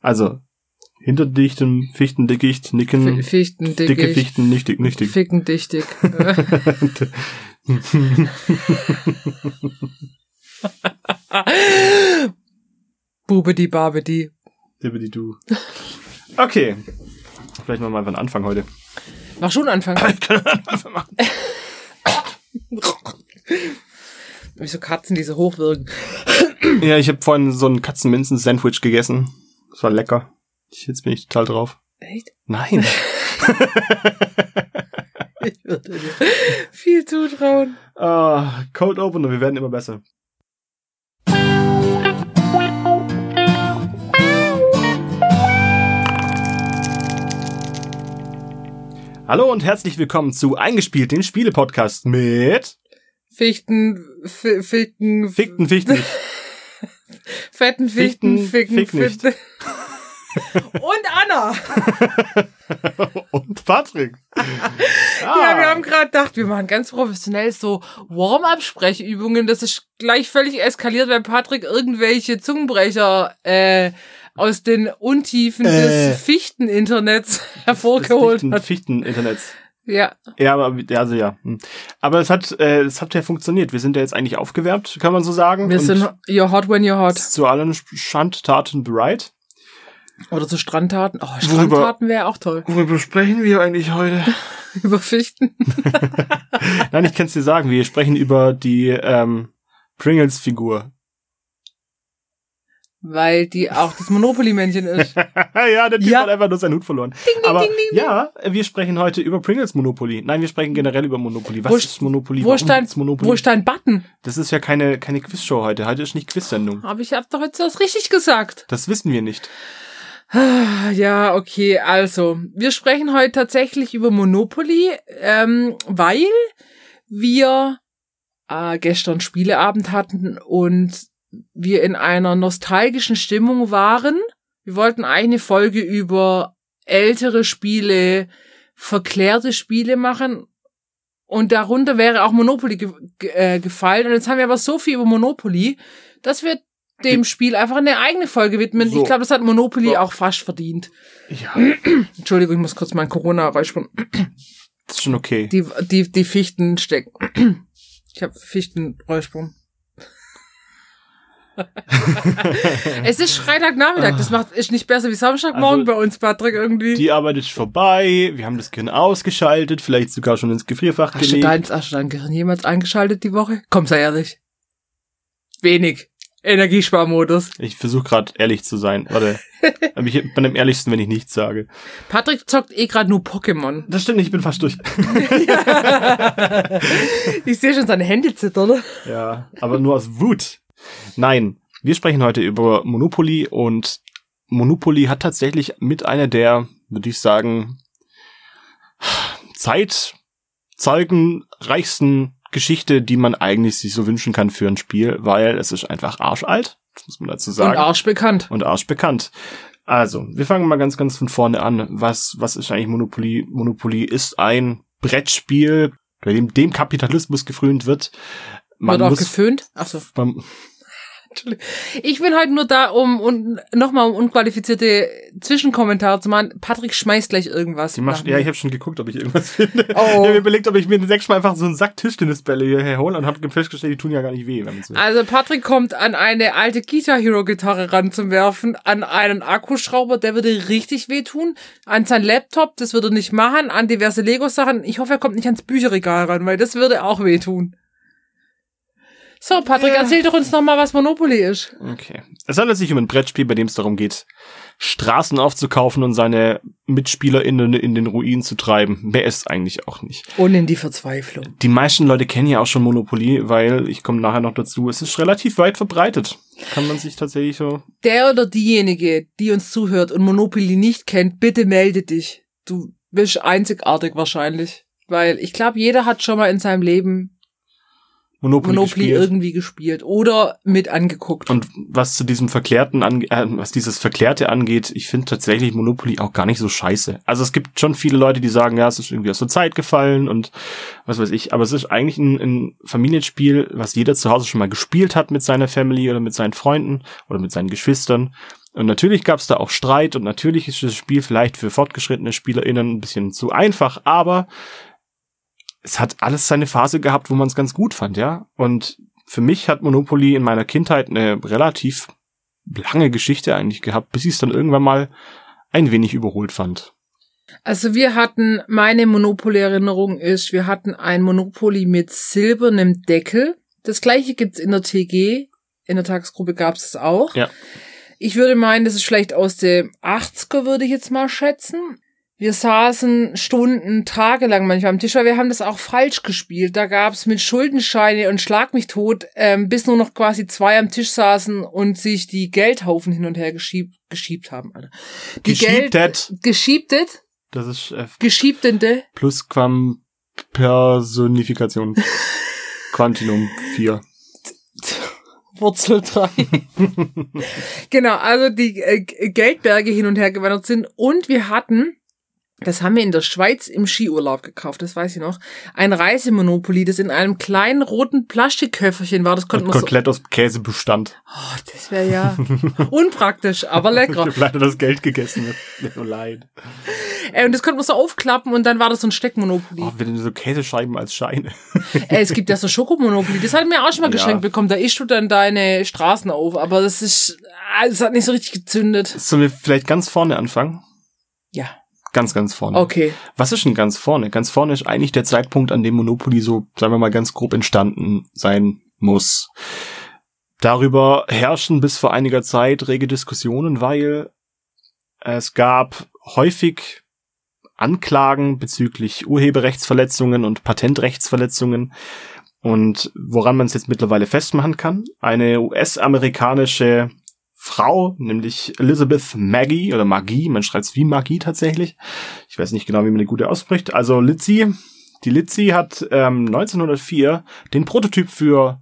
Also, hinter dichtem Fichtendickicht, Nicken, Fichten, dicke Fichten, nichtig, nichtig. Ficken dichtig. Bubedi Babedi. Dibbidi du. Okay. Vielleicht machen wir einfach einen Anfang heute. Mach schon Anfang. Einfach machen. Wieso Katzen, die so hoch wirken. Ja, ich habe vorhin so ein Katzenminzen-Sandwich gegessen. Das war lecker. Ich, jetzt bin ich total drauf. Echt? Nein. Ich würde dir viel zutrauen. Ah, Cold Opener, wir werden immer besser. Hallo und herzlich willkommen zu Eingespielt, dem Spiele-Podcast mit Fichten, F Fickten Fichten. fetten Fichten, Fichten, Ficken, Fick nicht. Fichten. Und Anna. und Patrick. Ah. Ja, wir haben gerade gedacht, wir machen ganz professionell so Warm-up-Sprechübungen. Das ist gleich völlig eskaliert, weil Patrick irgendwelche Zungenbrecher äh, aus den Untiefen Äh. des Fichten-Internets hervorgeholt hat. Fichten-Internets. Ja, Ja, aber ja, also ja. Hm. Aber es hat, äh, es hat ja funktioniert. Wir sind ja jetzt eigentlich aufgewärmt, kann man so sagen. wir sind you're hot when you're hot. zu allen Schandtaten bereit. Oder zu Strandtaten. Oh, Strandtaten wäre auch toll. Worüber sprechen wir eigentlich heute? Über Fichten. Nein, ich kann es dir sagen. Wir sprechen über die ähm, Pringles-Figur. Weil die auch das Monopoly-Männchen ist. ja, der Typ Ja. hat einfach nur seinen Hut verloren. Aber ja, wir sprechen heute über Pringles Monopoly. Nein, wir sprechen generell über Monopoly. Was Wo ist Monopoly? Wo ist, dein, Monopoly? wo ist dein Button? das ist ja keine, keine Quizshow heute. Heute ist nicht Quiz-Sendung. Aber ich hab doch jetzt das richtig gesagt. Das wissen wir nicht. Ah, Ja, okay, also wir sprechen heute tatsächlich über Monopoly, ähm, weil wir äh, gestern Spieleabend hatten und wir in einer nostalgischen Stimmung waren. Wir wollten eine Folge über ältere Spiele, verklärte Spiele machen und darunter wäre auch Monopoly ge ge äh, gefallen. Und jetzt haben wir aber so viel über Monopoly, dass wir dem Spiel einfach eine eigene Folge widmen. So. Ich glaube, das hat Monopoly So. auch fast verdient. Ja, Entschuldigung, ich muss kurz mein Corona räuspern. das ist schon okay. Die, die, die Fichten stecken. Ich habe Fichten räuspern. es ist Freitagnachmittag, das macht ist nicht besser wie Samstagmorgen Also, bei uns, Patrick, irgendwie. Die Arbeit ist vorbei. Wir haben das Gehirn ausgeschaltet, vielleicht sogar schon ins Gefrierfach hast, du gelegt. dein, hast du dein Gehirn jemals eingeschaltet die Woche? Komm, sei ehrlich. Wenig. Energiesparmodus. Ich versuche gerade ehrlich zu sein. Warte. Aber ich bin am ehrlichsten, wenn ich nichts sage. Patrick zockt eh gerade nur Pokémon. Das stimmt nicht, ich bin fast durch. Ich sehe schon seine Hände zittern. ja, aber nur aus Wut. Nein, wir sprechen heute über Monopoly und Monopoly hat tatsächlich mit einer der, würde ich sagen, zeitzeugenreichsten Geschichte, die man eigentlich sich so wünschen kann für ein Spiel, weil es ist einfach arschalt, das muss man dazu sagen. Und Arsch bekannt. und Arsch bekannt. Also, wir fangen mal ganz, ganz von vorne an. Was, was ist eigentlich Monopoly? Monopoly ist ein Brettspiel, bei dem dem Kapitalismus gefrönt wird. Man Wird auch muss, geföhnt. Achso. man. Ich bin heute nur da, um und nochmal um unqualifizierte Zwischenkommentare zu machen. Patrick schmeißt gleich irgendwas. die mach, nach ja, mir. ich habe schon geguckt, ob ich irgendwas finde. Oh. Ich habe überlegt, ob ich mir nächstes Mal einfach so einen Sack Tischtennisbälle hierher hole und habe festgestellt, die tun ja gar nicht weh, also Patrick kommt an eine alte Guitar Hero Gitarre ran zum Werfen, an einen Akkuschrauber, der würde richtig wehtun, an sein Laptop, das würde er nicht machen, an diverse Lego Sachen. Ich hoffe, er kommt nicht ans Bücherregal ran, weil das würde auch wehtun. So, Patrick, Ja. erzähl doch uns nochmal, was Monopoly ist. Okay. Es handelt sich um ein Brettspiel, bei dem es darum geht, Straßen aufzukaufen und seine MitspielerInnen in den Ruin zu treiben. Mehr ist eigentlich auch nicht. Und in die Verzweiflung. Die meisten Leute kennen ja auch schon Monopoly, weil, ich komme nachher noch dazu, es ist relativ weit verbreitet. Kann man sich tatsächlich so. Der oder diejenige, die uns zuhört und Monopoly nicht kennt, bitte melde dich. Du bist einzigartig wahrscheinlich. Weil ich glaube, jeder hat schon mal in seinem Leben Monopoly, Monopoly gespielt. irgendwie gespielt oder mit angeguckt. Und was zu diesem Verklärten ange äh, was dieses Verklärte angeht, ich finde tatsächlich Monopoly auch gar nicht so scheiße. Also es gibt schon viele Leute, die sagen, ja, es ist irgendwie aus der Zeit gefallen und was weiß ich, aber es ist eigentlich ein, ein Familienspiel, was jeder zu Hause schon mal gespielt hat mit seiner Family oder mit seinen Freunden oder mit seinen Geschwistern. Und natürlich gab es da auch Streit und natürlich ist das Spiel vielleicht für fortgeschrittene SpielerInnen ein bisschen zu einfach, aber es hat alles seine Phase gehabt, wo man es ganz gut fand, ja. Und für mich hat Monopoly in meiner Kindheit eine relativ lange Geschichte eigentlich gehabt, bis ich es dann irgendwann mal ein wenig überholt fand. Also wir hatten, meine Monopoly-Erinnerung ist, wir hatten ein Monopoly mit silbernem Deckel. Das gleiche gibt's in der TG. In der Tagesgruppe gab's es auch. Ja. Ich würde meinen, das ist vielleicht aus den 80er, würde ich jetzt mal schätzen. Wir saßen Stunden, tagelang manchmal am Tisch, weil wir haben das auch falsch gespielt. Da gab's mit Schuldenscheine und Schlag mich tot, ähm, bis nur noch quasi zwei am Tisch saßen und sich die Geldhaufen hin und her geschiebt, geschiebt haben. Alter. Die Geschiebtet. Geschiebtet? Das ist äh, Geschiebtende? Plusquam Personifikation. Quantinum 4. Wurzel 3. genau, also die äh, Geldberge hin und her gewandert sind. Und wir hatten, das haben wir in der Schweiz im Skiurlaub gekauft, das weiß ich noch, ein Reisemonopoly, das in einem kleinen roten Plastikköfferchen war. Das konnte man so. komplett aus Käse bestand. Oh, das wäre ja unpraktisch, aber Ich lecker. habe leider das Geld gegessen. Mir so leid. Äh, und das konnte man so aufklappen und dann war das so ein Steckmonopoly. Oh, wenn so Käsescheiben als Scheine. Äh, es gibt ja so Schokomonopoly, das hat mir auch schon mal Ja. geschenkt bekommen. Da ischst du dann deine Straßen auf, aber das ist, ah, das hat nicht so richtig gezündet. Sollen wir vielleicht ganz vorne anfangen? Ja, Ganz, ganz vorne. okay. Was ist denn ganz vorne? Ganz vorne ist eigentlich der Zeitpunkt, an dem Monopoly so, sagen wir mal, ganz grob entstanden sein muss. Darüber herrschen bis vor einiger Zeit rege Diskussionen, weil es gab häufig Anklagen bezüglich Urheberrechtsverletzungen und Patentrechtsverletzungen. Und woran man es jetzt mittlerweile festmachen kann, eine US-amerikanische Frau, nämlich Elizabeth Maggie oder Magie, man schreibt es wie Magie tatsächlich. Ich weiß nicht genau, wie man die gute ausspricht. Also Lizzie, die Lizzie hat ähm, 1904 den Prototyp für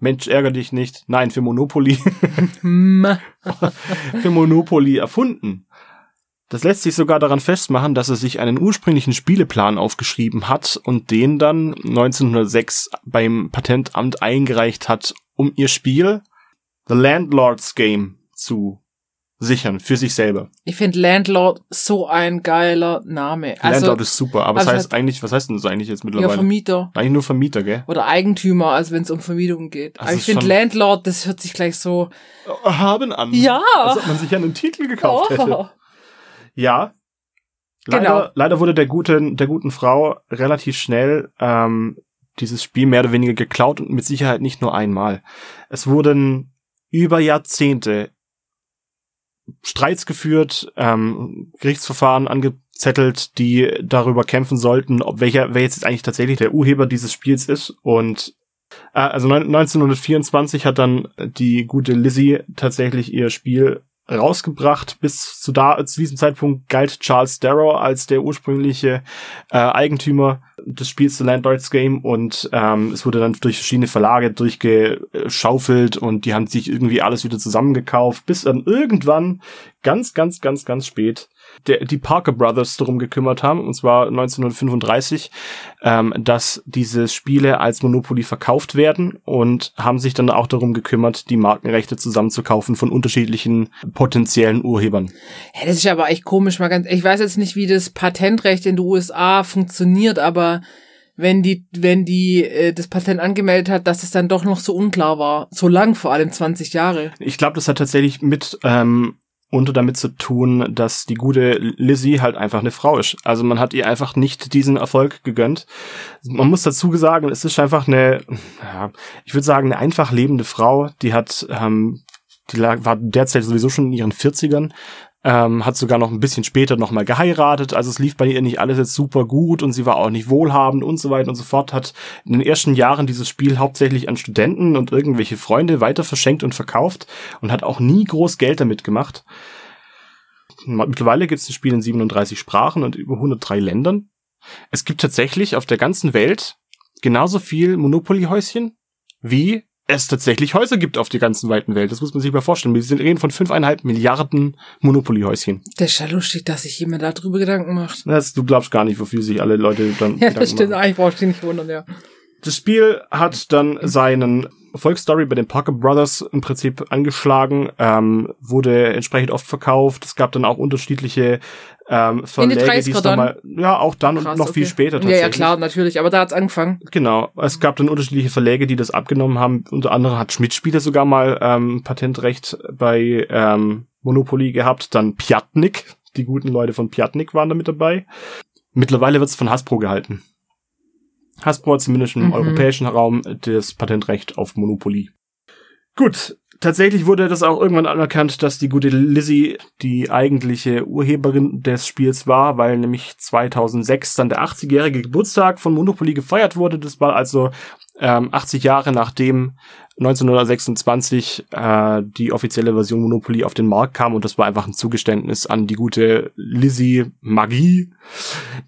Mensch, ärger dich nicht. Nein, für Monopoly, für Monopoly erfunden. Das lässt sich sogar daran festmachen, dass er sich einen ursprünglichen Spieleplan aufgeschrieben hat und den dann 1906 beim Patentamt eingereicht hat, um ihr Spiel The Landlord's Game zu sichern für sich selber. Ich finde Landlord so ein geiler Name. Also, Landlord ist super, aber also es heißt eigentlich, was heißt denn das eigentlich jetzt ja, mittlerweile? Vermieter eigentlich nur Vermieter, gell? oder Eigentümer, also wenn es um Vermietung geht. Das Aber ich finde Landlord, das hört sich gleich so. Haben an. Ja. Als ob man sich einen Titel gekauft hätte. Oh. Ja. Leider, Genau. leider wurde der guten, der guten Frau relativ schnell ähm, dieses Spiel mehr oder weniger geklaut und mit Sicherheit nicht nur einmal. Es wurden über Jahrzehnte Streits geführt, ähm, Gerichtsverfahren angezettelt, die darüber kämpfen sollten, ob welcher, wer jetzt eigentlich tatsächlich der Urheber dieses Spiels ist. Und äh, also neun- 1924 hat dann die gute Lizzie tatsächlich ihr Spiel rausgebracht. Bis zu da zu diesem Zeitpunkt galt Charles Darrow als der ursprüngliche äh, Eigentümer des Spiels The Landlord's Game und ähm, es wurde dann durch verschiedene Verlage durchgeschaufelt und die haben sich irgendwie alles wieder zusammengekauft, bis dann irgendwann ganz, ganz, ganz, ganz spät der, die Parker Brothers darum gekümmert haben, und zwar 1935, ähm, dass diese Spiele als Monopoly verkauft werden und haben sich dann auch darum gekümmert, die Markenrechte zusammenzukaufen von unterschiedlichen potenziellen Urhebern. Ja, das ist aber echt komisch, mal ganz. Ich weiß jetzt nicht, wie das Patentrecht in den USA funktioniert, aber wenn die, wenn die äh, das Patent angemeldet hat, dass es dann doch noch so unklar war. So lang, vor allem 20 Jahre. Ich glaube, das hat tatsächlich mit ähm, unter damit zu tun, dass die gute Lizzie halt einfach eine Frau ist. Also man hat ihr einfach nicht diesen Erfolg gegönnt. Man muss dazu sagen, es ist einfach eine, ja, ich würde sagen, eine einfach lebende Frau, die hat, ähm, die lag, war derzeit sowieso schon in ihren 40ern, ähm, hat sogar noch ein bisschen später nochmal geheiratet, also es lief bei ihr nicht alles jetzt super gut und sie war auch nicht wohlhabend und so weiter und so fort, hat in den ersten Jahren dieses Spiel hauptsächlich an Studenten und irgendwelche Freunde weiter verschenkt und verkauft und hat auch nie groß Geld damit gemacht. Mittlerweile gibt es das Spiel in 37 Sprachen und über 103 Ländern. Es gibt tatsächlich auf der ganzen Welt genauso viel Monopoly-Häuschen, wie es tatsächlich Häuser gibt auf der ganzen weiten Welt. Das muss man sich mal vorstellen. Wir sind reden von fünfeinhalb Milliarden Monopoly-Häuschen. Ja lustig, dass sich jemand darüber Gedanken macht. Das, du glaubst gar nicht, wofür sich alle Leute dann Ja, Gedanken das stimmt. Eigentlich brauchst du dich nicht wundern, ja. Das Spiel hat dann seinen Erfolgsstory bei den Parker Brothers im Prinzip angeschlagen, ähm, wurde entsprechend oft verkauft. Es gab dann auch unterschiedliche ähm, Verläge, die 30er es dann? nochmal, ja, auch dann Krass, und noch viel okay. später Ja, tatsächlich. ja, klar, natürlich. Aber da hat's angefangen. Genau. Es gab dann unterschiedliche Verläge, die das abgenommen haben. Unter anderem hat Schmidt-Spiele sogar mal ähm, Patentrecht bei ähm, Monopoly gehabt. Dann Piatnik. Die guten Leute von Piatnik waren da mit dabei. Mittlerweile wird es von Hasbro gehalten. Hasbro hat zumindest im Mhm. europäischen Raum das Patentrecht auf Monopoly. Gut, tatsächlich wurde das auch irgendwann anerkannt, dass die gute Lizzie die eigentliche Urheberin des Spiels war, weil nämlich 2006 dann der 80-jährige Geburtstag von Monopoly gefeiert wurde. Das war also ähm, 80 Jahre nachdem 1926 äh, die offizielle Version Monopoly auf den Markt kam und das war einfach ein Zugeständnis an die gute Lizzie Magie,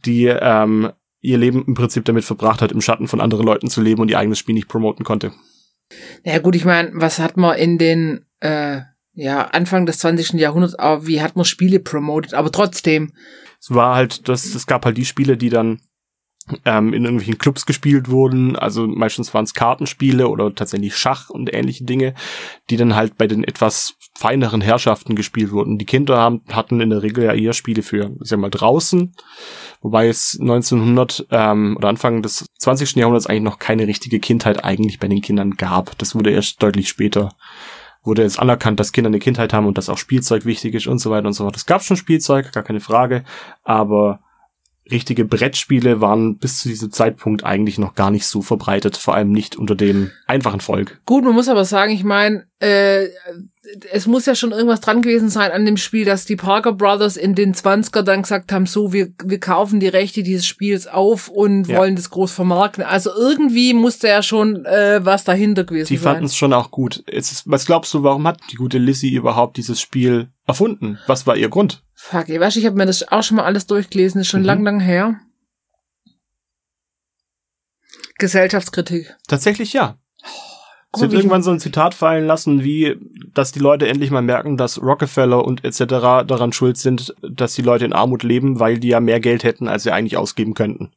die ähm, ihr Leben im Prinzip damit verbracht hat, im Schatten von anderen Leuten zu leben und ihr eigenes Spiel nicht promoten konnte. Ja gut, ich meine, was hat man in den äh, ja, Anfang des 20. Jahrhunderts, aber wie hat man Spiele promoted? Aber trotzdem, Es war halt, das, es gab halt die Spiele, die dann ähm, in irgendwelchen Clubs gespielt wurden. Also meistens waren es Kartenspiele oder tatsächlich Schach und ähnliche Dinge, die dann halt bei den etwas feineren Herrschaften gespielt wurden. Die Kinder haben, hatten in der Regel ja eher Spiele für, ich sag mal, draußen, wobei es 1900 ähm, oder Anfang des 20. Jahrhunderts eigentlich noch keine richtige Kindheit eigentlich bei den Kindern gab. Das wurde erst deutlich später wurde jetzt anerkannt, dass Kinder eine Kindheit haben und dass auch Spielzeug wichtig ist und so weiter und so fort. Es gab schon Spielzeug, gar keine Frage, aber richtige Brettspiele waren bis zu diesem Zeitpunkt eigentlich noch gar nicht so verbreitet, vor allem nicht unter dem einfachen Volk. gut, man muss aber sagen, ich meine, äh, es muss ja schon irgendwas dran gewesen sein an dem Spiel, dass die Parker Brothers in den 20er dann gesagt haben, so, wir, wir kaufen die Rechte dieses Spiels auf und Ja. wollen das groß vermarkten. Also irgendwie musste ja schon äh, was dahinter gewesen Die sein. fanden es schon auch gut. Ist, was glaubst du, warum hat die gute Lizzie überhaupt dieses Spiel erfunden? Was war ihr Grund? Fuck, ich weiß, ich habe mir das auch schon mal alles durchgelesen, ist schon Mhm. lang, lang her. Gesellschaftskritik. Tatsächlich ja. Guck Sie hat irgendwann so ein Zitat fallen lassen, wie, dass die Leute endlich mal merken, dass Rockefeller und etc. daran schuld sind, dass die Leute in Armut leben, weil die ja mehr Geld hätten, als sie eigentlich ausgeben könnten.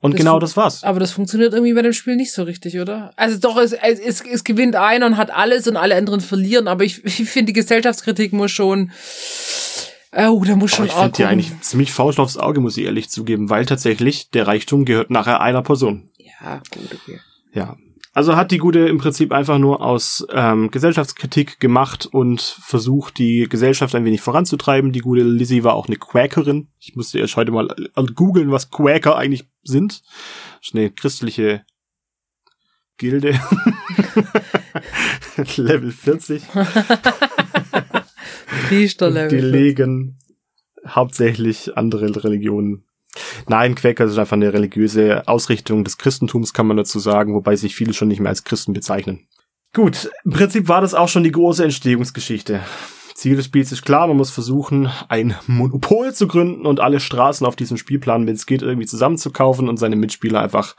Und Das genau das war's. Aber das funktioniert irgendwie bei dem Spiel nicht so richtig, oder? Also doch, es, es, es, es gewinnt einer und hat alles und alle anderen verlieren, aber ich, ich finde, die Gesellschaftskritik muss schon. Oh, da muss Aber schon ich finde die eigentlich ziemlich faust aufs Auge, muss ich ehrlich zugeben, weil tatsächlich der Reichtum gehört nachher einer Person. Ja, gut, okay. Ja. Also hat die Gute im Prinzip einfach nur aus ähm, Gesellschaftskritik gemacht und versucht, die Gesellschaft ein wenig voranzutreiben. Die gute Lizzie war auch eine Quäkerin. Ich musste erst heute mal äh, googeln, was Quäker eigentlich sind. Das ist eine christliche Gilde. Level 40. Priesterlevel. Die legen hauptsächlich andere Religionen. Nein, Quäker ist einfach eine religiöse Ausrichtung des Christentums, kann man dazu sagen, wobei sich viele schon nicht mehr als Christen bezeichnen. Gut, im Prinzip war das auch schon die große Entstehungsgeschichte. Ziel des Spiels ist klar, man muss versuchen, ein Monopol zu gründen und alle Straßen auf diesem Spielplan, wenn es geht, irgendwie zusammenzukaufen und seine Mitspieler einfach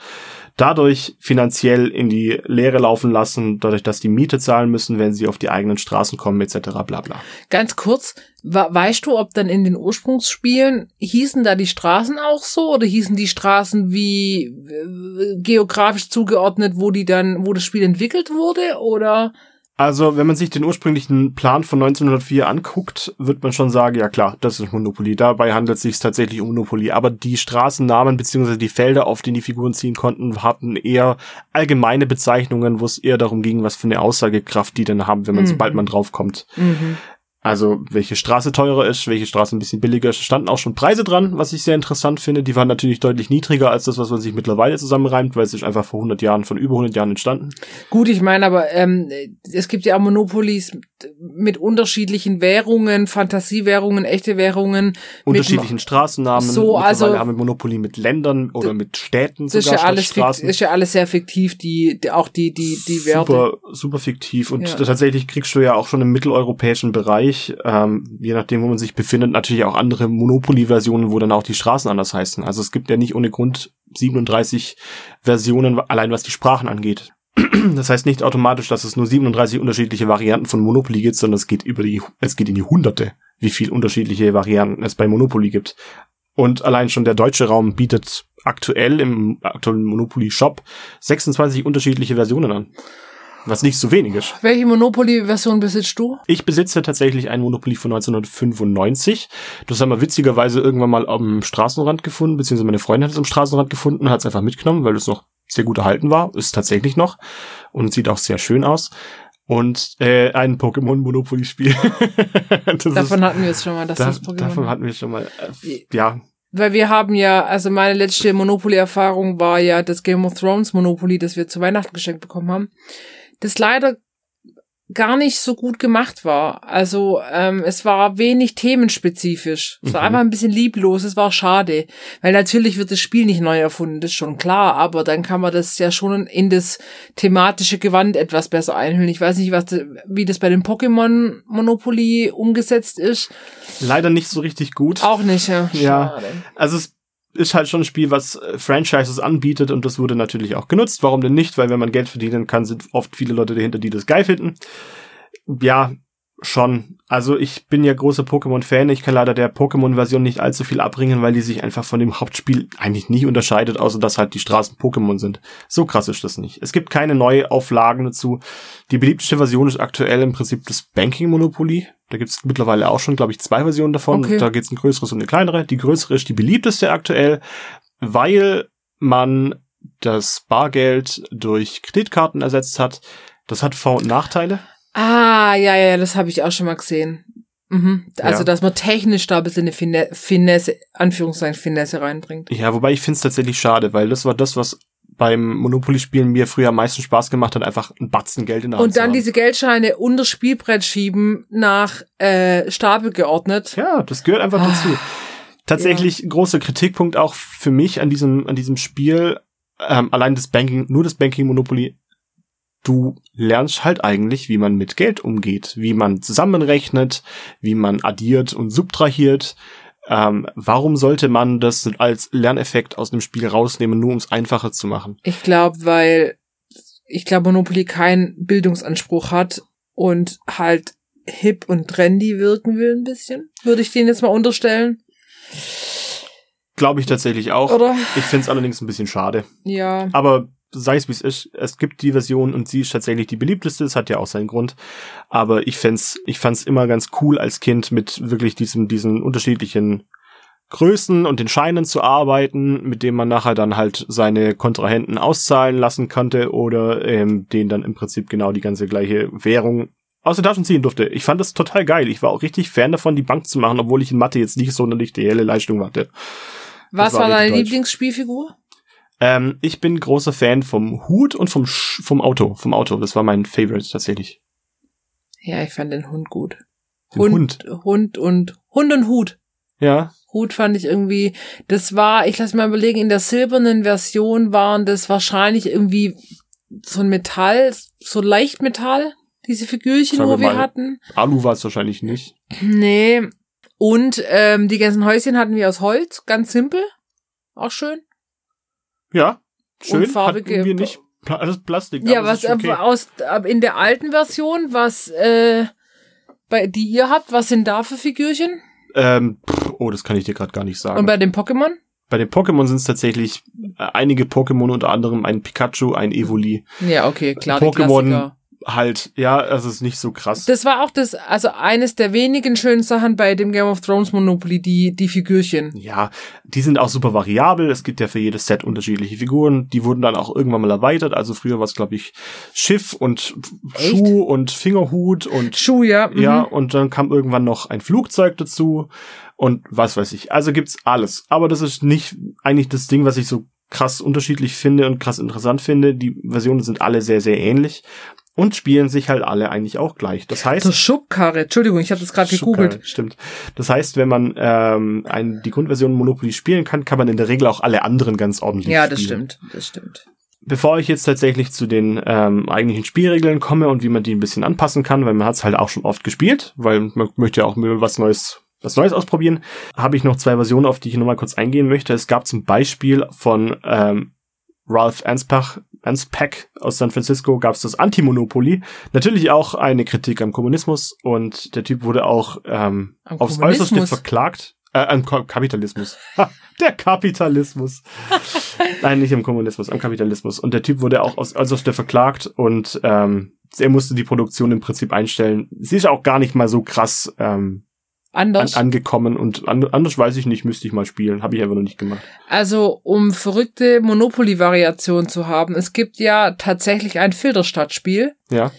dadurch finanziell in die Leere laufen lassen, dadurch, dass die Miete zahlen müssen, wenn sie auf die eigenen Straßen kommen, etc. bla bla. Ganz kurz, weißt du, ob dann in den Ursprungsspielen hießen da die Straßen auch so oder hießen die Straßen wie äh, geografisch zugeordnet, wo die dann, wo das Spiel entwickelt wurde oder? Also, wenn man sich den ursprünglichen Plan von 1904 anguckt, wird man schon sagen, ja klar, das ist Monopoly. Dabei handelt es sich tatsächlich um Monopoly. Aber die Straßennamen bzw. die Felder, auf denen die Figuren ziehen konnten, hatten eher allgemeine Bezeichnungen, wo es eher darum ging, was für eine Aussagekraft die denn haben, wenn man, Mhm. sobald man draufkommt. Mhm. Also, welche Straße teurer ist, welche Straße ein bisschen billiger ist. Standen auch schon Preise dran, was ich sehr interessant finde. Die waren natürlich deutlich niedriger als das, was man sich mittlerweile zusammenreimt, weil es ist einfach vor 100 Jahren, von über 100 Jahren entstanden. Gut, ich meine, aber ähm, es gibt ja auch Monopolies mit unterschiedlichen Währungen, Fantasiewährungen, echte Währungen. unterschiedlichen Straßennamen. So, also- haben wir Monopoly mit Ländern oder mit Städten Das ist sogar ja alles Straßen. ist ja alles sehr fiktiv, die, die auch die die die Werte. Super, super fiktiv. Und Ja. tatsächlich kriegst du ja auch schon im mitteleuropäischen Bereich, ähm, je nachdem, wo man sich befindet, natürlich auch andere Monopoly-Versionen, wo dann auch die Straßen anders heißen. Also es gibt ja nicht ohne Grund 37 Versionen, allein was die Sprachen angeht. Das heißt nicht automatisch, dass es nur 37 unterschiedliche Varianten von Monopoly gibt, sondern es geht über die, es geht in die Hunderte, wie viel unterschiedliche Varianten es bei Monopoly gibt. Und allein schon der deutsche Raum bietet aktuell im aktuellen Monopoly Shop 26 unterschiedliche Versionen an. Was nicht so wenig ist. Welche Monopoly-Version besitzt du? Ich besitze tatsächlich ein Monopoly von 1995. Das haben wir witzigerweise irgendwann mal am Straßenrand gefunden, beziehungsweise meine Freundin hat es am Straßenrand gefunden, hat es einfach mitgenommen, weil es noch sehr gut erhalten war. Ist tatsächlich noch. Und sieht auch sehr schön aus. Und äh, ein Pokémon Monopoly-Spiel. davon hatten wir es schon mal. Das da, ist Pokémon. Davon hatten wir schon mal. Äh, ja, weil wir haben ja, also meine letzte Monopoly-Erfahrung war ja das Game of Thrones Monopoly, das wir zu Weihnachten geschenkt bekommen haben das leider gar nicht so gut gemacht war. Also ähm, es war wenig themenspezifisch. Es war Mhm. einfach ein bisschen lieblos. Es war schade, weil natürlich wird das Spiel nicht neu erfunden, das ist schon klar. Aber dann kann man das ja schon in das thematische Gewand etwas besser einhüllen. Ich weiß nicht, was wie das bei dem Pokémon Monopoly umgesetzt ist. leider nicht so richtig gut. Auch nicht. Ja. Ja. Schade. Also es ist halt schon ein Spiel, was äh, Franchises anbietet und das wurde natürlich auch genutzt. Warum denn nicht? Weil wenn man Geld verdienen kann, sind oft viele Leute dahinter, die das geil finden. Ja, schon. Also ich bin ja großer Pokémon-Fan. Ich kann leider der Pokémon-Version nicht allzu viel abbringen, weil die sich einfach von dem Hauptspiel eigentlich nie unterscheidet, außer dass halt die Straßen Pokémon sind. So krass ist das nicht. Es gibt keine Neuauflagen dazu. Die beliebteste Version ist aktuell im Prinzip das Banking Monopoly. Da gibt es mittlerweile auch schon, glaube ich, zwei Versionen davon. Okay. Da gibt es ein größeres und eine kleinere. Die größere ist die beliebteste aktuell, weil man das Bargeld durch Kreditkarten ersetzt hat. Das hat Vor- und Nachteile. Ah, ja, ja, das habe ich auch schon mal gesehen. Mhm. Also, Ja. dass man technisch da ein bisschen eine Fine Finesse, Anführungszeichen Finesse reinbringt. Ja, wobei ich finde es tatsächlich schade, weil das war das, was beim Monopoly-Spielen mir früher am meisten Spaß gemacht hat, einfach ein Batzen Geld in der Hand Und dann haben. diese Geldscheine unter Spielbrett schieben, nach äh, Stapel geordnet. Ja, das gehört einfach Ah, dazu. Tatsächlich großer Kritikpunkt auch für mich an diesem, an diesem Spiel, ähm, allein das Banking, nur das Banking Monopoly. Du lernst halt eigentlich, wie man mit Geld umgeht, wie man zusammenrechnet, wie man addiert und subtrahiert. Ähm, warum sollte man das als Lerneffekt aus dem Spiel rausnehmen, nur um es einfacher zu machen? Ich glaube, weil ich glaube, Monopoly keinen Bildungsanspruch hat und halt hip und trendy wirken will ein bisschen. Würde ich den jetzt mal unterstellen. Glaube ich tatsächlich auch. Oder? Ich finde es allerdings ein bisschen schade. Ja. Aber sei es wie es ist, es gibt die Version und sie ist tatsächlich die beliebteste, das hat ja auch seinen Grund. Aber ich fänd's, ich fand's immer ganz cool als Kind mit wirklich diesem, diesen unterschiedlichen Größen und den Scheinen zu arbeiten, mit dem man nachher dann halt seine Kontrahenten auszahlen lassen konnte oder ähm, denen dann im Prinzip genau die ganze gleiche Währung aus den Taschen ziehen durfte. Ich fand das total geil. Ich war auch richtig Fan davon, die Bank zu machen, obwohl ich in Mathe jetzt nicht so eine helle Leistung hatte. Was war war deine deutsch. Lieblingsspielfigur? Ähm, ich bin großer Fan vom Hut und vom, Sch vom Auto. Vom Auto. Das war mein Favorite tatsächlich. Ja, ich fand den Hund gut. Den Hund, Hund und Hund und Hut. Ja. Hut fand ich irgendwie, das war, ich lass mal überlegen, in der silbernen Version waren das wahrscheinlich irgendwie so ein Metall, so Leichtmetall, diese Figürchen, Sagen wo wir wir hatten. Alu war es wahrscheinlich nicht. Nee. Und ähm, die ganzen Häuschen hatten wir aus Holz, ganz simpel. Auch schön. Ja. Schön. Und farbige- hatten wir nicht. Alles Plastik. Ja, was okay. aus in der alten Version, was äh, bei die ihr habt, was sind da für Figürchen? ähm, pff, oh, das kann ich dir gerade gar nicht sagen. Und bei den Pokémon? bei den Pokémon sind es tatsächlich äh, einige Pokémon, unter anderem ein Pikachu, ein Evoli. Ja, okay, klar, die Pokémon. Halt, ja, das ist nicht so krass. Das war auch das, also eines der wenigen schönen Sachen bei dem Game of Thrones Monopoly, die, die Figürchen. Ja, die sind auch super variabel. Es gibt ja für jedes Set unterschiedliche Figuren. Die wurden dann auch irgendwann mal erweitert. Also früher war es, glaube ich, Schiff und Echt? Schuh und Fingerhut und Schuh, ja. Mhm. ja, und dann kam irgendwann noch ein Flugzeug dazu und was weiß ich. Also gibt's alles. Aber das ist nicht eigentlich das Ding, was ich so krass unterschiedlich finde und krass interessant finde. Die Versionen sind alle sehr, sehr ähnlich und spielen sich halt alle eigentlich auch gleich. Das heißt, Das Schubkarre, Entschuldigung, ich habe das gerade gegoogelt. Stimmt. Das heißt, wenn man ähm, ein, die Grundversion Monopoly spielen kann, kann man in der Regel auch alle anderen ganz ordentlich Ja, spielen. das stimmt, das stimmt. Bevor ich jetzt tatsächlich zu den ähm, eigentlichen Spielregeln komme und wie man die ein bisschen anpassen kann, weil man hat es halt auch schon oft gespielt, weil man möchte ja auch mal was Neues was Neues ausprobieren, habe ich noch zwei Versionen, auf die ich nochmal kurz eingehen möchte. Es gab zum Beispiel von ähm, Ralph Anspach, Anspach aus San Francisco gab es das Anti-Monopoly. Natürlich auch eine Kritik am Kommunismus und der Typ wurde auch ähm, aufs Äußerste verklagt. Äh, am Kapitalismus. Ha, der Kapitalismus. Nein, nicht im Kommunismus, am Kapitalismus. Und der Typ wurde auch aufs Äußerste verklagt und ähm, er musste die Produktion im Prinzip einstellen. Sie ist auch gar nicht mal so krass ähm, anders an, angekommen und an, anders weiß ich nicht, müsste ich mal spielen, habe ich einfach noch nicht gemacht. Also um verrückte Monopoly-Variationen zu haben, es gibt ja tatsächlich ein Filterstadtspiel, ja.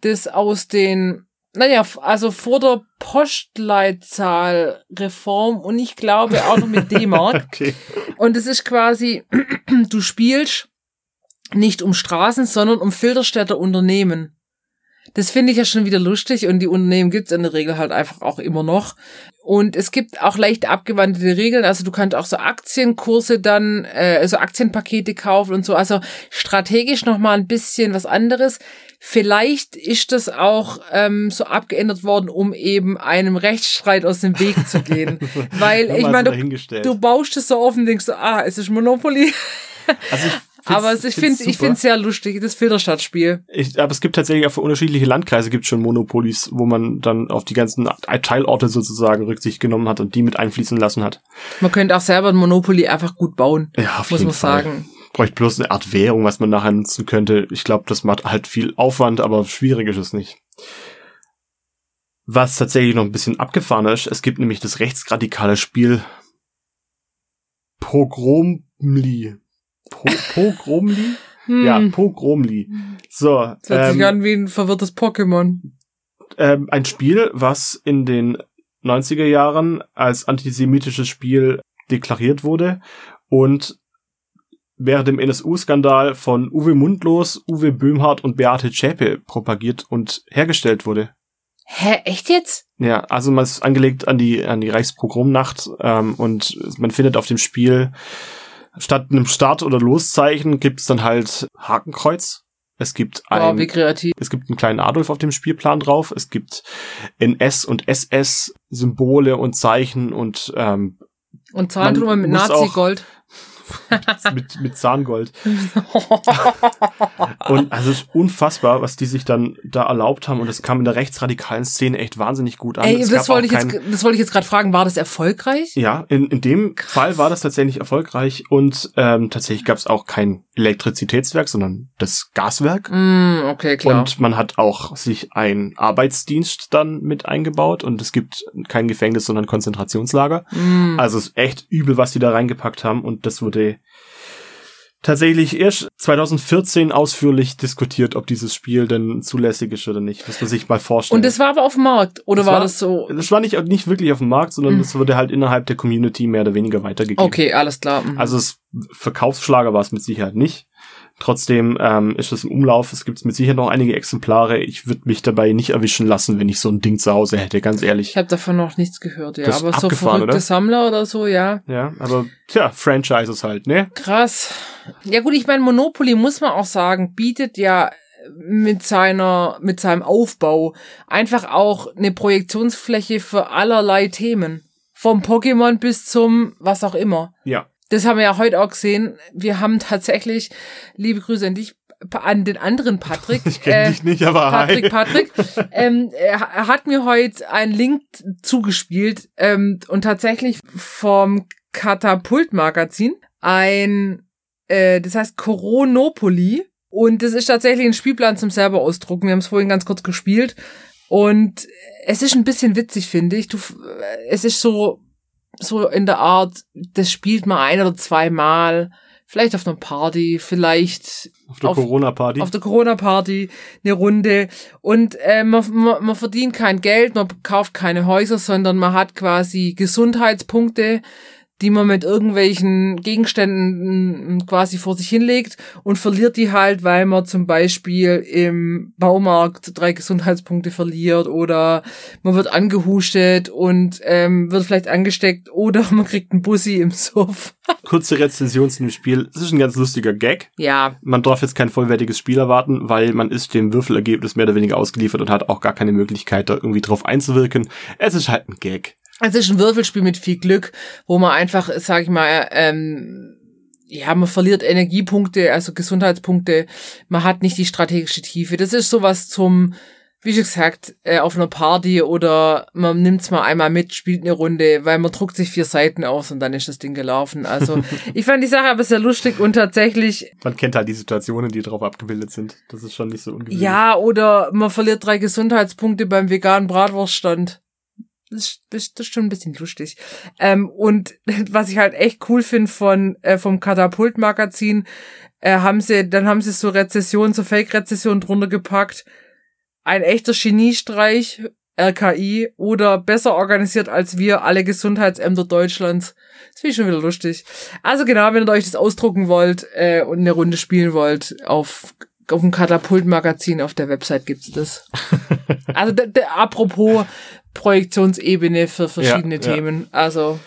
das aus den naja, also vor der Postleitzahlreform und ich glaube auch noch mit D-Mark. okay. Und es ist quasi, du spielst nicht um Straßen, sondern um Filterstädter Unternehmen. Das finde ich ja schon wieder lustig und die Unternehmen gibt's in der Regel halt einfach auch immer noch. Und es gibt auch leicht abgewandelte Regeln. Also du kannst auch so Aktienkurse dann, äh, also Aktienpakete kaufen und so. Also strategisch nochmal ein bisschen was anderes. Vielleicht ist das auch ähm, so abgeändert worden, um eben einem Rechtsstreit aus dem Weg zu gehen. Weil ich meine, du, du baust es so und denkst so, ah, es ist Monopoly. Also ich aber ich finde ich finde sehr lustig, das Filterstadtspiel. Ich, aber es gibt tatsächlich auch für unterschiedliche Landkreise gibt schon Monopolis, wo man dann auf die ganzen Teilorte sozusagen Rücksicht genommen hat und die mit einfließen lassen hat. Man könnte auch selber ein Monopoly einfach gut bauen. Ja, auf muss jeden man Fall. sagen. Bräuchte bloß eine Art Währung, was man nachher nutzen könnte. Ich glaube, das macht halt viel Aufwand, aber schwierig ist es nicht. Was tatsächlich noch ein bisschen abgefahren ist, es gibt nämlich das rechtsradikale Spiel Pogromli. Po Pogromli? Hm. Ja, Pogromli. So. Das hört ähm, sich an wie ein verwirrtes Pokémon. Ähm, ein Spiel, was in den 90er Jahren als antisemitisches Spiel deklariert wurde und während dem NSU-Skandal von Uwe Mundlos, Uwe Böhmhardt und Beate Zschäpe propagiert und hergestellt wurde. Hä, echt jetzt? Ja, also man ist angelegt an die an die Reichspogromnacht ähm, und man findet auf dem Spiel statt einem Start- oder Loszeichen gibt's dann halt Hakenkreuz. Es gibt ein, oh, es gibt einen kleinen Adolf auf dem Spielplan drauf. Es gibt NS und SS Symbole und Zeichen und ähm, und Zahlen drüber mit Nazi-Gold. mit, mit Zahngold. und also es ist unfassbar, was die sich dann da erlaubt haben und das kam in der rechtsradikalen Szene echt wahnsinnig gut an. Ey, das wollte, ich jetzt, das wollte ich jetzt gerade fragen, war das erfolgreich? Ja, in, in dem Krass. Fall war das tatsächlich erfolgreich und ähm, tatsächlich gab es auch kein Elektrizitätswerk, sondern das Gaswerk. Mm, okay, klar. Und man hat auch sich ein Arbeitsdienst dann mit eingebaut und es gibt kein Gefängnis, sondern Konzentrationslager. Mm. Also es ist echt übel, was die da reingepackt haben und das wurde tatsächlich erst 2014 ausführlich diskutiert, ob dieses Spiel denn zulässig ist oder nicht. Muss man sich mal vorstellen. Und das war aber auf dem Markt, oder das war, war, das so? Das war nicht, nicht wirklich auf dem Markt, sondern mhm. das wurde halt innerhalb der Community mehr oder weniger weitergegeben. Okay, alles klar. Mhm. Also das Verkaufsschlager war es mit Sicherheit nicht. Trotzdem ähm, ist es im Umlauf. Es gibt mit Sicherheit noch einige Exemplare. Ich würde mich dabei nicht erwischen lassen, wenn ich so ein Ding zu Hause hätte, ganz ehrlich. Ich habe davon noch nichts gehört, ja. Aber so verrückte oder? Sammler oder so, ja. Ja, aber tja, Franchises halt, ne? Krass. Ja gut, ich meine, Monopoly muss man auch sagen, bietet ja mit seiner, mit seinem Aufbau einfach auch eine Projektionsfläche für allerlei Themen. Vom Pokémon bis zum was auch immer. Ja das haben wir ja heute auch gesehen. Wir haben tatsächlich, liebe Grüße an dich, an den anderen Patrick. Ich kenne äh, dich nicht, aber Patrick, hi. Patrick. ähm, er hat mir heute einen Link zugespielt ähm, und tatsächlich vom Katapult-Magazin ein, äh, das heißt Coronopoly. Und das ist tatsächlich ein Spielplan zum selber ausdrucken. Wir haben es vorhin ganz kurz gespielt. Und es ist ein bisschen witzig, finde ich. Du, es ist so so in der Art, das spielt man ein oder zweimal, vielleicht auf einer Party, vielleicht auf der Corona-Party. Auf der Corona-Party eine Runde. Und äh, man, man, man verdient kein Geld, man kauft keine Häuser, sondern man hat quasi Gesundheitspunkte, die man mit irgendwelchen Gegenständen quasi vor sich hinlegt und verliert die halt, weil man zum Beispiel im Baumarkt drei Gesundheitspunkte verliert oder man wird angehustet und ähm, wird vielleicht angesteckt oder man kriegt einen Bussi im Suff. Kurze Rezension zu dem Spiel. Es ist ein ganz lustiger Gag. Ja. Man darf jetzt kein vollwertiges Spiel erwarten, weil man ist dem Würfelergebnis mehr oder weniger ausgeliefert und hat auch gar keine Möglichkeit, da irgendwie drauf einzuwirken. Es ist halt ein Gag. Es ist ein Würfelspiel mit viel Glück, wo man einfach, sag ich mal, ähm, ja, man verliert Energiepunkte, also Gesundheitspunkte, man hat nicht die strategische Tiefe. Das ist sowas zum, wie schon gesagt, äh, auf einer Party oder man nimmt's mal einmal mit, spielt eine Runde, weil man druckt sich vier Seiten aus und dann ist das Ding gelaufen. Also ich fand die Sache aber sehr lustig und tatsächlich. Man kennt halt die Situationen, die darauf abgebildet sind. Das ist schon nicht so ungewöhnlich. Ja, oder man verliert drei Gesundheitspunkte beim veganen Bratwurststand. Das, das, das ist schon ein bisschen lustig. Ähm, und was ich halt echt cool finde von äh, vom Katapult-Magazin, äh, haben sie, dann haben sie so Rezession, so Fake-Rezession drunter gepackt ein echter Geniestreich, RKI, oder besser organisiert als wir, alle Gesundheitsämter Deutschlands. Das finde ich schon wieder lustig. Also genau, wenn ihr euch das ausdrucken wollt äh, und eine Runde spielen wollt, auf auf dem Katapult-Magazin auf der Website gibt's das. also apropos Projektionsebene für verschiedene ja, Themen. Ja. Also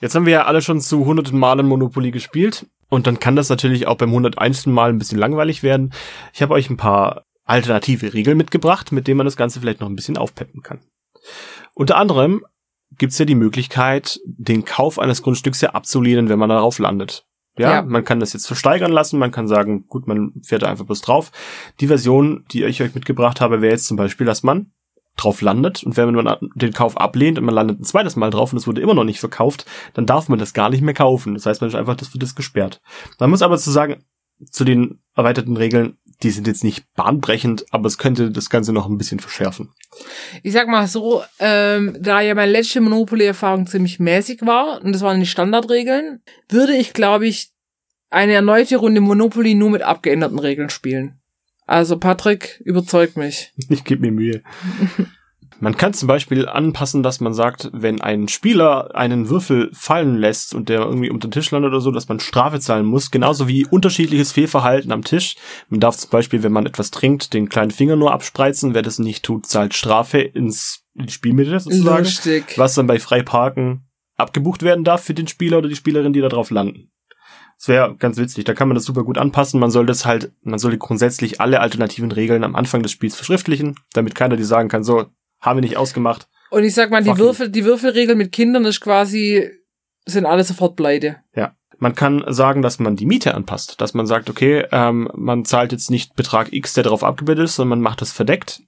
Jetzt haben wir ja alle schon zu hunderten Malen Monopoly gespielt. Und dann kann das natürlich auch beim 101. Mal ein bisschen langweilig werden. Ich habe euch ein paar alternative Regeln mitgebracht, mit denen man das Ganze vielleicht noch ein bisschen aufpeppen kann. Unter anderem gibt's ja die Möglichkeit, den Kauf eines Grundstücks ja abzulehnen, wenn man darauf landet. Ja, ja, man kann das jetzt versteigern lassen, man kann sagen, gut, man fährt da einfach bloß drauf. Die Version, die ich euch mitgebracht habe, wäre jetzt zum Beispiel, dass man drauf landet und wenn man den Kauf ablehnt und man landet ein zweites Mal drauf und es wurde immer noch nicht verkauft, dann darf man das gar nicht mehr kaufen. Das heißt, man ist einfach, das wird das gesperrt. Man muss aber zu sagen, zu den erweiterten Regeln, die sind jetzt nicht bahnbrechend, aber es könnte das Ganze noch ein bisschen verschärfen. Ich sag mal so, ähm, da ja meine letzte Monopoly-Erfahrung ziemlich mäßig war, und das waren die Standardregeln, würde ich, glaube ich, eine erneute Runde Monopoly nur mit abgeänderten Regeln spielen. Also Patrick, überzeugt mich. Ich gebe mir Mühe. Man kann zum Beispiel anpassen, dass man sagt, wenn ein Spieler einen Würfel fallen lässt und der irgendwie unter den Tisch landet oder so, dass man Strafe zahlen muss, genauso wie unterschiedliches Fehlverhalten am Tisch. Man darf zum Beispiel, wenn man etwas trinkt, den kleinen Finger nur abspreizen. Wer das nicht tut, zahlt Strafe ins in die Spielmittel sozusagen. Lustig. Was dann bei Freiparken abgebucht werden darf für den Spieler oder die Spielerin, die da drauf landen. Das wäre ganz witzig. Da kann man das super gut anpassen. Man soll das halt, man sollte grundsätzlich alle alternativen Regeln am Anfang des Spiels verschriftlichen, damit keiner die sagen kann, so, haben wir nicht ausgemacht. Und ich sag mal, die Würfel, die Würfelregel mit Kindern ist quasi, sind alle sofort pleite. Ja. Man kann sagen, dass man die Miete anpasst, dass man sagt, okay, ähm, man zahlt jetzt nicht Betrag X, der darauf abgebildet ist, sondern man macht das verdeckt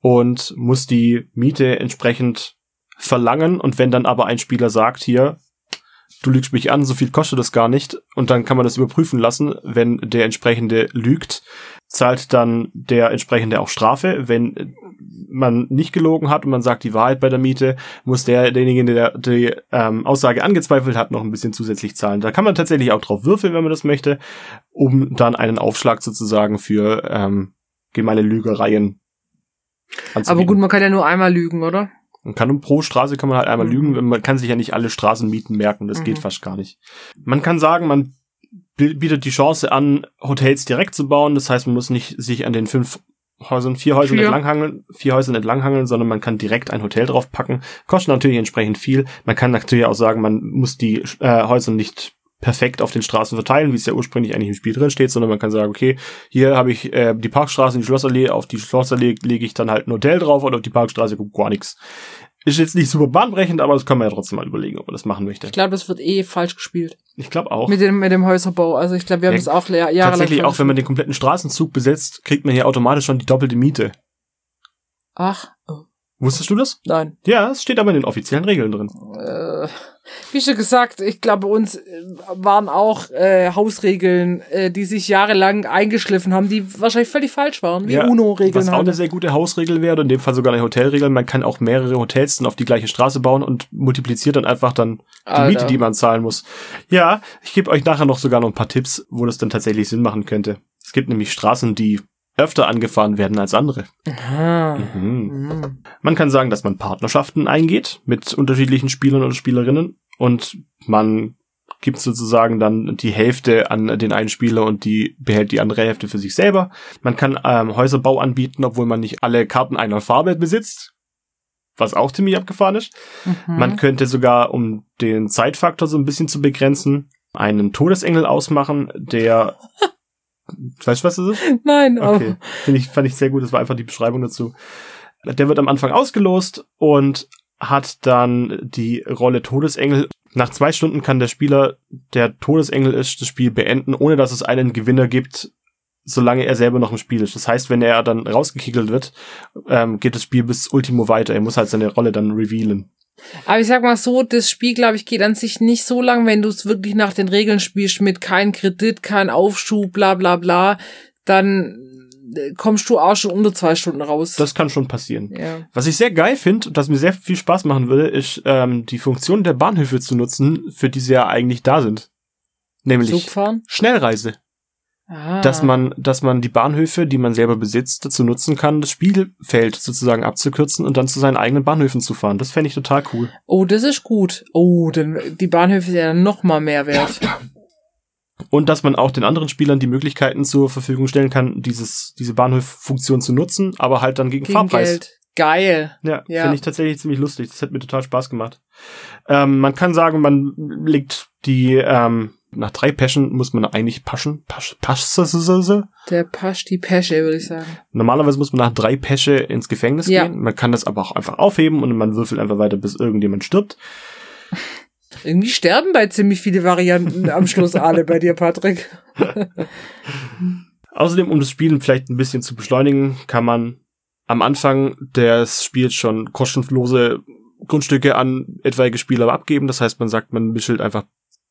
und muss die Miete entsprechend verlangen. Und wenn dann aber ein Spieler sagt, hier, du lügst mich an, so viel kostet das gar nicht, und dann kann man das überprüfen lassen, wenn der entsprechende lügt, zahlt dann der entsprechende auch Strafe. Wenn man nicht gelogen hat und man sagt die Wahrheit bei der Miete, muss der, derjenige, der die ähm, Aussage angezweifelt hat, noch ein bisschen zusätzlich zahlen. Da kann man tatsächlich auch drauf würfeln, wenn man das möchte, um dann einen Aufschlag sozusagen für ähm, gemeine Lügereien Aber gut, man kann ja nur einmal lügen, oder? Man kann pro Straße kann man halt einmal mhm. lügen, man kann sich ja nicht alle Straßenmieten merken, das mhm. geht fast gar nicht. Man kann sagen, man bietet die Chance an, Hotels direkt zu bauen. Das heißt, man muss nicht sich an den fünf Häusern, vier Häusern entlanghangeln, vier Häusern entlanghangeln, sondern man kann direkt ein Hotel draufpacken. Kostet natürlich entsprechend viel. Man kann natürlich auch sagen, man muss die äh, Häuser nicht perfekt auf den Straßen verteilen, wie es ja ursprünglich eigentlich im Spiel drin steht, sondern man kann sagen, okay, hier habe ich äh, die Parkstraße, die Schlossallee, auf die Schlossallee lege ich dann halt ein Hotel drauf und auf die Parkstraße guckt gar nichts. Ist jetzt nicht super bahnbrechend, aber das kann man ja trotzdem mal überlegen, ob man das machen möchte. Ich glaube, das wird eh falsch gespielt. Ich glaube auch. Mit dem, mit dem Häuserbau. Also ich glaube, wir haben ja, das auch jahrelang. Tatsächlich auch, wenn man den kompletten Straßenzug besetzt, kriegt man hier automatisch schon die doppelte Miete. Ach. Oh. Wusstest du das? Nein. Ja, es steht aber in den offiziellen Regeln drin. Äh, wie schon gesagt, ich glaube, uns äh, waren auch äh, Hausregeln, äh, die sich jahrelang eingeschliffen haben, die wahrscheinlich völlig falsch waren, wie ja, UNO-Regeln. Was auch eine sehr gute Hausregel wäre, in dem Fall sogar eine Hotelregel. Man kann auch mehrere Hotels dann auf die gleiche Straße bauen und multipliziert dann einfach dann die Alter. Miete, die man zahlen muss. Ja, ich gebe euch nachher noch sogar noch ein paar Tipps, wo das dann tatsächlich Sinn machen könnte. Es gibt nämlich Straßen, die öfter angefahren werden als andere. Mhm. Mhm. Man kann sagen, dass man Partnerschaften eingeht mit unterschiedlichen Spielern oder Spielerinnen und man gibt sozusagen dann die Hälfte an den einen Spieler und die behält die andere Hälfte für sich selber. Man kann ähm, Häuserbau anbieten, obwohl man nicht alle Karten einer Farbe besitzt, was auch ziemlich abgefahren ist. Mhm. Man könnte sogar, um den Zeitfaktor so ein bisschen zu begrenzen, einen Todesengel ausmachen, der Weißt du, was das ist? Nein, okay. Finde ich, fand ich sehr gut. Das war einfach die Beschreibung dazu. Der wird am Anfang ausgelost und hat dann die Rolle Todesengel. Nach zwei Stunden kann der Spieler, der Todesengel ist, das Spiel beenden, ohne dass es einen Gewinner gibt, solange er selber noch im Spiel ist. Das heißt, wenn er dann rausgekickelt wird, ähm, geht das Spiel bis Ultimo weiter. Er muss halt seine Rolle dann revealen. Aber ich sag mal so, das Spiel, glaube ich, geht an sich nicht so lang, wenn du es wirklich nach den Regeln spielst, mit kein Kredit, kein Aufschub, bla bla bla, dann äh, kommst du auch schon unter zwei Stunden raus. Das kann schon passieren. ja. Was ich sehr geil finde und das mir sehr viel Spaß machen würde, ist ähm, die Funktion der Bahnhöfe zu nutzen, für die sie ja eigentlich da sind. Nämlich Zugfahren? Schnellreise. Ah. Dass man, dass man die Bahnhöfe, die man selber besitzt, dazu nutzen kann, das Spielfeld sozusagen abzukürzen und dann zu seinen eigenen Bahnhöfen zu fahren. Das fände ich total cool. Oh, das ist gut. Oh, dann die Bahnhöfe sind ja noch mal mehr wert. Und dass man auch den anderen Spielern die Möglichkeiten zur Verfügung stellen kann, dieses, diese Bahnhoffunktion zu nutzen, aber halt dann gegen, Gegen Fahrpreis. Geld. Geil. Ja, Ja. finde ich tatsächlich ziemlich lustig. Das hat mir total Spaß gemacht. Ähm, man kann sagen, man legt die, ähm, nach drei Peschen muss man eigentlich paschen. Pasch, pasch, Der Pasch, die Pesche, würde ich sagen. Normalerweise muss man nach drei Pesche ins Gefängnis Ja. gehen. Man kann das aber auch einfach aufheben und man würfelt einfach weiter, bis irgendjemand stirbt. Irgendwie sterben bei ziemlich viele Varianten am Schluss alle bei dir, Patrick. Außerdem, um das Spielen vielleicht ein bisschen zu beschleunigen, kann man am Anfang des Spiels schon kostenlose Grundstücke an etwaige Spieler abgeben. Das heißt, man sagt, man mischelt einfach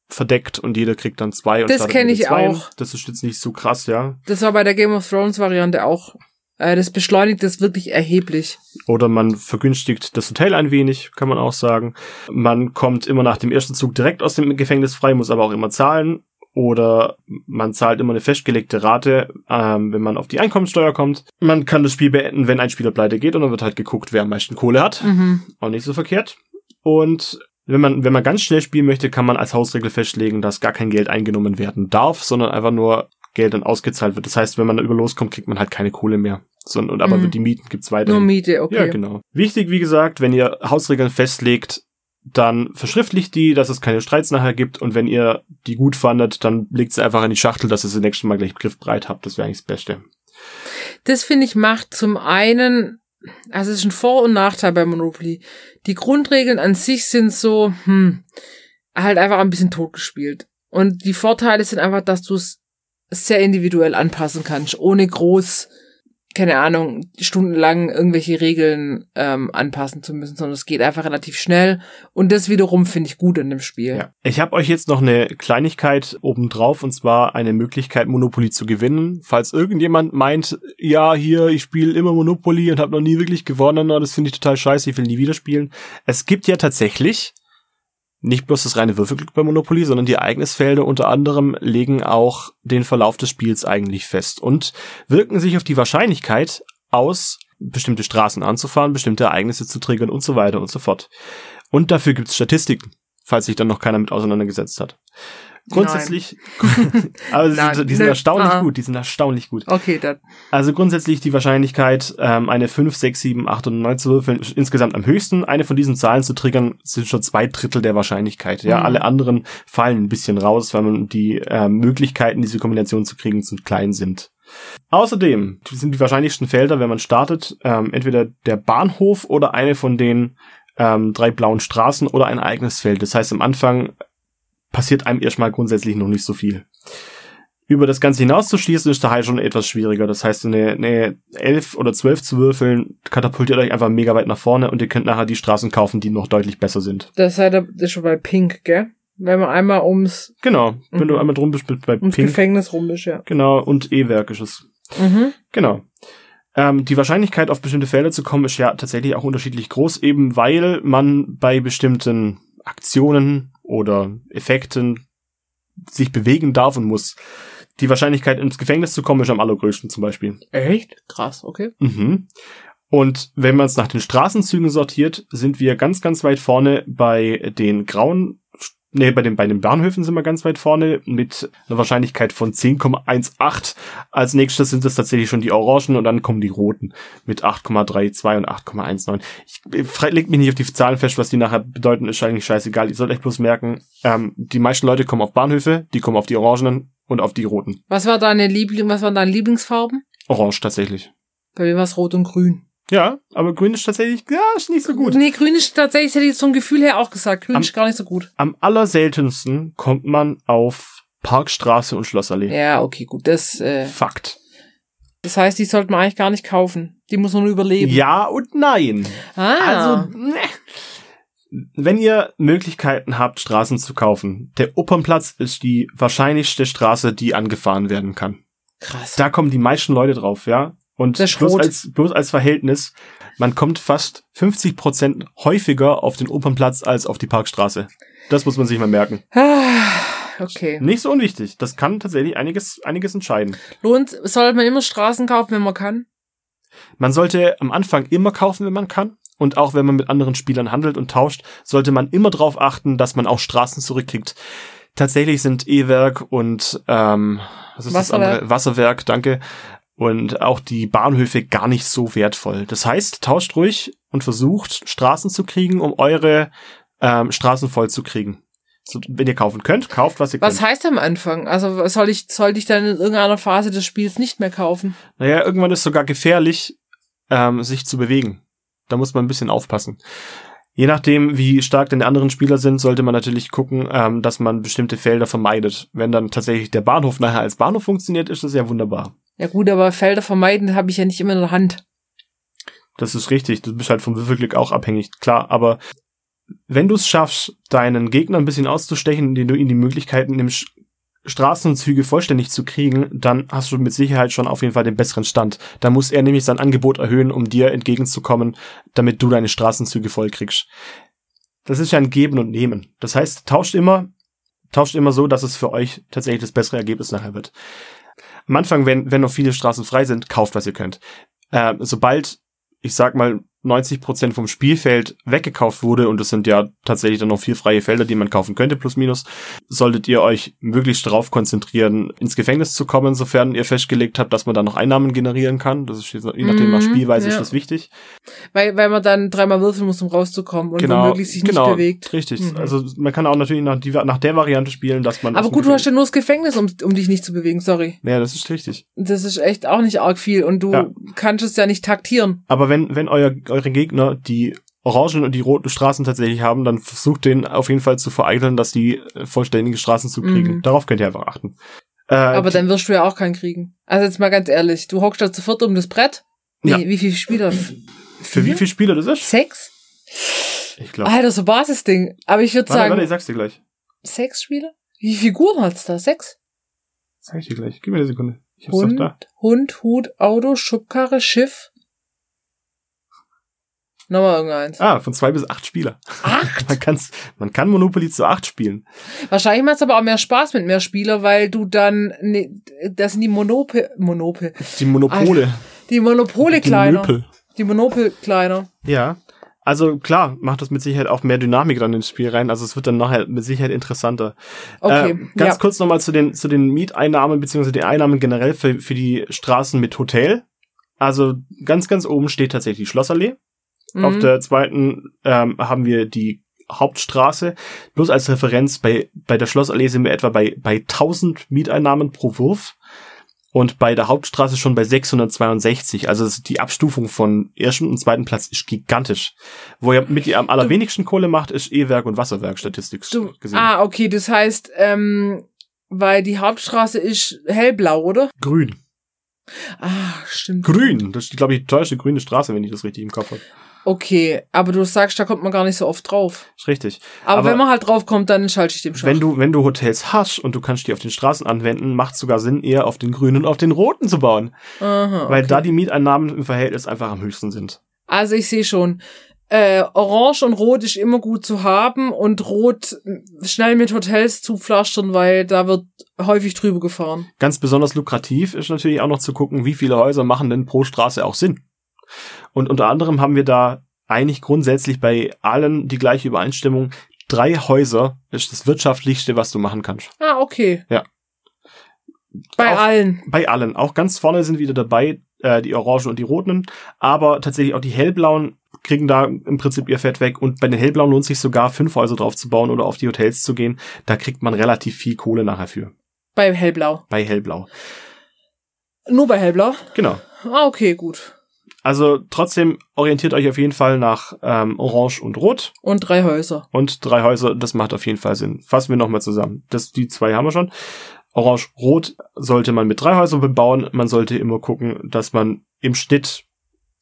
verdeckt und jeder kriegt dann zwei. Und Das startet kenn mit ich zweien. auch. Das ist jetzt nicht so krass, ja. Das war bei der Game of Thrones Variante auch. Äh, das beschleunigt das wirklich erheblich. Oder man vergünstigt das Hotel ein wenig, kann man auch sagen. Man kommt immer nach dem ersten Zug direkt aus dem Gefängnis frei, muss aber auch immer zahlen. Oder man zahlt immer eine festgelegte Rate, ähm, wenn man auf die Einkommenssteuer kommt. Man kann das Spiel beenden, wenn ein Spieler pleite geht und dann wird halt geguckt, wer am meisten Kohle hat. Mhm. Auch nicht so verkehrt. Und wenn man, wenn man ganz schnell spielen möchte, kann man als Hausregel festlegen, dass gar kein Geld eingenommen werden darf, sondern einfach nur Geld dann ausgezahlt wird. Das heißt, wenn man über loskommt, kriegt man halt keine Kohle mehr. Sondern, und aber Mhm. die Mieten gibt's Nur weiterhin. Miete, okay. Ja, genau. Wichtig, wie gesagt, wenn ihr Hausregeln festlegt, dann verschriftlicht die, dass es keine Streits nachher gibt und wenn ihr die gut fandet, dann legt sie einfach in die Schachtel, dass ihr sie nächstes Mal gleich griffbereit habt. Das wäre eigentlich das Beste. Das finde ich macht zum einen, also es ist ein Vor- und Nachteil bei Monopoly. Die Grundregeln an sich sind so, hm, halt einfach ein bisschen totgespielt. Und die Vorteile sind einfach, dass du es sehr individuell anpassen kannst, ohne groß, keine Ahnung, stundenlang irgendwelche Regeln ähm, anpassen zu müssen, sondern es geht einfach relativ schnell. Und das wiederum finde ich gut in dem Spiel. Ja. Ich habe euch jetzt noch eine Kleinigkeit obendrauf und zwar eine Möglichkeit, Monopoly zu gewinnen. Falls irgendjemand meint, ja, hier, ich spiele immer Monopoly und habe noch nie wirklich gewonnen, das finde ich total scheiße, ich will nie wieder spielen. Es gibt ja tatsächlich nicht bloß das reine Würfelglück bei Monopoly, sondern die Ereignisfelder unter anderem legen auch den Verlauf des Spiels eigentlich fest und wirken sich auf die Wahrscheinlichkeit aus, bestimmte Straßen anzufahren, bestimmte Ereignisse zu triggern und so weiter und so fort. Und dafür gibt's Statistiken, falls sich dann noch keiner mit auseinandergesetzt hat. Grundsätzlich, aber Nein. sind, die sind Nö. erstaunlich Ah. gut, die sind erstaunlich gut. Okay, dann. Also grundsätzlich die Wahrscheinlichkeit, ähm, eine 5, 6, 7, 8 und 9 zu würfeln, insgesamt am höchsten. Eine von diesen Zahlen zu triggern, sind schon zwei Drittel der Wahrscheinlichkeit. Ja, Mhm. alle anderen fallen ein bisschen raus, weil man die ähm, Möglichkeiten, diese Kombination zu kriegen, zu klein sind. Außerdem sind die wahrscheinlichsten Felder, wenn man startet, ähm, entweder der Bahnhof oder eine von den ähm, drei blauen Straßen oder ein eigenes Feld. Das heißt, am Anfang passiert einem erstmal grundsätzlich noch nicht so viel. Über das Ganze hinaus zu schließen, ist daher schon etwas schwieriger. Das heißt, eine, eine 11 oder 12 zu würfeln, katapultiert euch einfach mega weit nach vorne und ihr könnt nachher die Straßen kaufen, die noch deutlich besser sind. Das ist das ist schon bei Pink, gell? Wenn man einmal ums, Genau, wenn Mhm. du einmal drum bist, bist bei ums Pink. Gefängnis rum ist, ja. Genau, und E-Werk ist es. Mhm. Genau. Ähm, die Wahrscheinlichkeit, auf bestimmte Felder zu kommen, ist ja tatsächlich auch unterschiedlich groß, eben weil man bei bestimmten Aktionen oder Effekten sich bewegen darf und muss. Die Wahrscheinlichkeit, ins Gefängnis zu kommen, ist am allergrößten zum Beispiel. Echt? Krass, okay. Mhm. Und wenn man es nach den Straßenzügen sortiert, sind wir ganz, ganz weit vorne bei den grauen, nee, bei den, bei den Bahnhöfen sind wir ganz weit vorne mit einer Wahrscheinlichkeit von 10,18. Als nächstes sind es tatsächlich schon die Orangen und dann kommen die Roten mit 8,32 und 8,19. Ich leg mich nicht auf die Zahlen fest, was die nachher bedeuten, ist eigentlich scheißegal. Ihr sollt euch bloß merken, ähm, die meisten Leute kommen auf Bahnhöfe, die kommen auf die Orangenen und auf die Roten. Was war deine Liebling, was waren deine Lieblingsfarben? Orange tatsächlich. Bei mir war es rot und grün. Ja, aber grün ist tatsächlich, ja, ist nicht so gut. Nee, grün ist tatsächlich, hätte ich vom Gefühl her auch gesagt, grün Am- ist gar nicht so gut. Am allerseltensten kommt man auf Parkstraße und Schlossallee. Ja, okay, gut. Das, äh, Fakt. das heißt, die sollte man eigentlich gar nicht kaufen. Die muss man nur überleben. Ja und nein. Ah, Also, ne. Wenn ihr Möglichkeiten habt, Straßen zu kaufen, der Opernplatz ist die wahrscheinlichste Straße, die angefahren werden kann. krass. Da kommen die meisten Leute drauf, ja. Und Das bloß rot. als, bloß als Verhältnis, man kommt fast 50 Prozent häufiger auf den Opernplatz als auf die Parkstraße. Das muss man sich mal merken. Ah, okay. Nicht so unwichtig. Das kann tatsächlich einiges, einiges entscheiden. Lohnt, soll man immer Straßen kaufen, wenn man kann? Man sollte am Anfang immer kaufen, wenn man kann. Und auch wenn man mit anderen Spielern handelt und tauscht, sollte man immer darauf achten, dass man auch Straßen zurückkriegt. Tatsächlich sind E-Werk und ähm, was ist das Wasserwerk. andere? Wasserwerk, danke. Und auch die Bahnhöfe gar nicht so wertvoll. Das heißt, tauscht ruhig und versucht, Straßen zu kriegen, um eure ähm, Straßen voll zu kriegen. So, wenn ihr kaufen könnt, kauft, was ihr Was könnt. heißt am Anfang? Also soll ich, sollte ich dann in irgendeiner Phase des Spiels nicht mehr kaufen? Naja, irgendwann ist sogar gefährlich, ähm, sich zu bewegen. Da muss man ein bisschen aufpassen. Je nachdem, wie stark denn die anderen Spieler sind, sollte man natürlich gucken, ähm, dass man bestimmte Felder vermeidet. Wenn dann tatsächlich der Bahnhof nachher als Bahnhof funktioniert, ist das ja wunderbar. Ja gut, aber Felder vermeiden habe ich ja nicht immer in der Hand. Das ist richtig. Du bist halt vom Würfelglück auch abhängig, klar. Aber wenn du es schaffst, deinen Gegner ein bisschen auszustechen, indem du ihm die Möglichkeiten nimmst, Straßenzüge vollständig zu kriegen, dann hast du mit Sicherheit schon auf jeden Fall den besseren Stand. Da muss er nämlich sein Angebot erhöhen, um dir entgegenzukommen, damit du deine Straßenzüge voll kriegst. Das ist ja ein Geben und Nehmen. Das heißt, tauscht immer, tauscht immer so, dass es für euch tatsächlich das bessere Ergebnis nachher wird. Am Anfang, wenn, wenn noch viele Straßen frei sind, kauft, was ihr könnt. Äh, sobald, ich sag mal, 90% vom Spielfeld weggekauft wurde, und es sind ja tatsächlich dann noch vier freie Felder, die man kaufen könnte, plus minus, solltet ihr euch möglichst darauf konzentrieren, ins Gefängnis zu kommen, sofern ihr festgelegt habt, dass man da noch Einnahmen generieren kann. Das ist je nachdem nach Mhm, Spielweise ja. ist das wichtig. Weil, weil man dann dreimal würfeln muss, um rauszukommen und genau, womöglich sich genau, nicht bewegt. Richtig. Mhm. Also man kann auch natürlich nach, die, nach der Variante spielen, dass man. Aber gut, du hast ja nur das Gefängnis, um, um dich nicht zu bewegen, sorry. Ja, das ist richtig. Das ist echt auch nicht arg viel und du Ja. kannst es ja nicht taktieren. Aber wenn, wenn euer, eure Gegner die orangen und die roten Straßen tatsächlich haben, dann versucht den auf jeden Fall zu vereiteln, dass die äh, vollständige Straßen zu kriegen. Mhm. Darauf könnt ihr einfach achten. Äh, Aber dann wirst du ja auch keinen kriegen. Also jetzt mal ganz ehrlich, du hockst da zu viert um das Brett. Wie, Ja. wie viele Spieler? für wie viele Spieler das ist? Sechs? Ich glaube. Alter, so Basisding. Aber ich würde sagen, warte, ich sag's dir gleich. sechs Spieler? Wie viele Figuren hat's da? Sechs? Sag ich dir gleich. Gib mir eine Sekunde. Ich hab's doch Hund, da. Hund, Hut, Auto, Schubkarre, Schiff. Nochmal irgendeins. Ah, von zwei bis acht Spieler. Acht? Man, kann's, man kann Monopoly zu acht spielen. Wahrscheinlich macht's aber auch mehr Spaß mit mehr Spieler, weil du dann, ne, das sind die Monope, Monope, Die Monopole. die Monopole die kleiner. Möpel. Die Monopel kleiner. Ja. Also klar, macht das mit Sicherheit auch mehr Dynamik dann ins Spiel rein. Also es wird dann nachher mit Sicherheit interessanter. Okay, Äh, ganz ja. kurz nochmal zu den, zu den Mieteinnahmen beziehungsweise den Einnahmen generell für, für die Straßen mit Hotel. Also ganz, ganz oben steht tatsächlich die Schlossallee. Auf Mhm. der zweiten ähm, haben wir die Hauptstraße. Bloß als Referenz, bei, bei der Schlossallee sind wir etwa bei, bei 1000 Mieteinnahmen pro Wurf. Und bei der Hauptstraße schon bei 662. Also die Abstufung von ersten und zweiten Platz ist gigantisch. Wo ihr mit ihr am allerwenigsten Kohle macht, ist E-Werk und Wasserwerk statistisch Du, gesehen. ah, okay, das heißt, ähm, weil die Hauptstraße ist hellblau, oder? Grün. Ah, stimmt. Grün. Das ist, glaube ich, die teuerste grüne Straße, wenn ich das richtig im Kopf habe. Okay, aber du sagst, da kommt man gar nicht so oft drauf. Ist richtig. Aber, Aber wenn man halt drauf kommt, dann schalte ich dem Schach. Wenn du, wenn du Hotels hast und du kannst die auf den Straßen anwenden, macht es sogar Sinn, eher auf den grünen und auf den roten zu bauen. Aha, Weil okay. da die Mieteinnahmen im Verhältnis einfach am höchsten sind. Also ich sehe schon. Äh, Orange und Rot ist immer gut zu haben und Rot äh, schnell mit Hotels zupflastern, weil da wird häufig drüber gefahren. Ganz besonders lukrativ ist natürlich auch noch zu gucken, wie viele Häuser machen denn pro Straße auch Sinn. Und unter anderem haben wir da eigentlich grundsätzlich bei allen die gleiche Übereinstimmung. Drei Häuser ist das wirtschaftlichste, was du machen kannst. Ah, okay. Ja. Bei Auch- allen. Bei allen. Auch ganz vorne sind wieder dabei äh, die Orangen und die Roten. Aber tatsächlich auch die Hellblauen kriegen da im Prinzip ihr Fett weg. Und bei den Hellblauen lohnt sich sogar, fünf Häuser drauf zu bauen oder auf die Hotels zu gehen. Da kriegt man relativ viel Kohle nachher für. Bei Hellblau. Bei Hellblau. Nur bei Hellblau? Genau. Ah, okay, gut. Also trotzdem orientiert euch auf jeden Fall nach ähm, Orange und Rot. Und drei Häuser. Und drei Häuser, das macht auf jeden Fall Sinn. Fassen wir nochmal zusammen. Das, die zwei haben wir schon. Orange-Rot sollte man mit drei Häusern bebauen. Man sollte immer gucken, dass man im Schnitt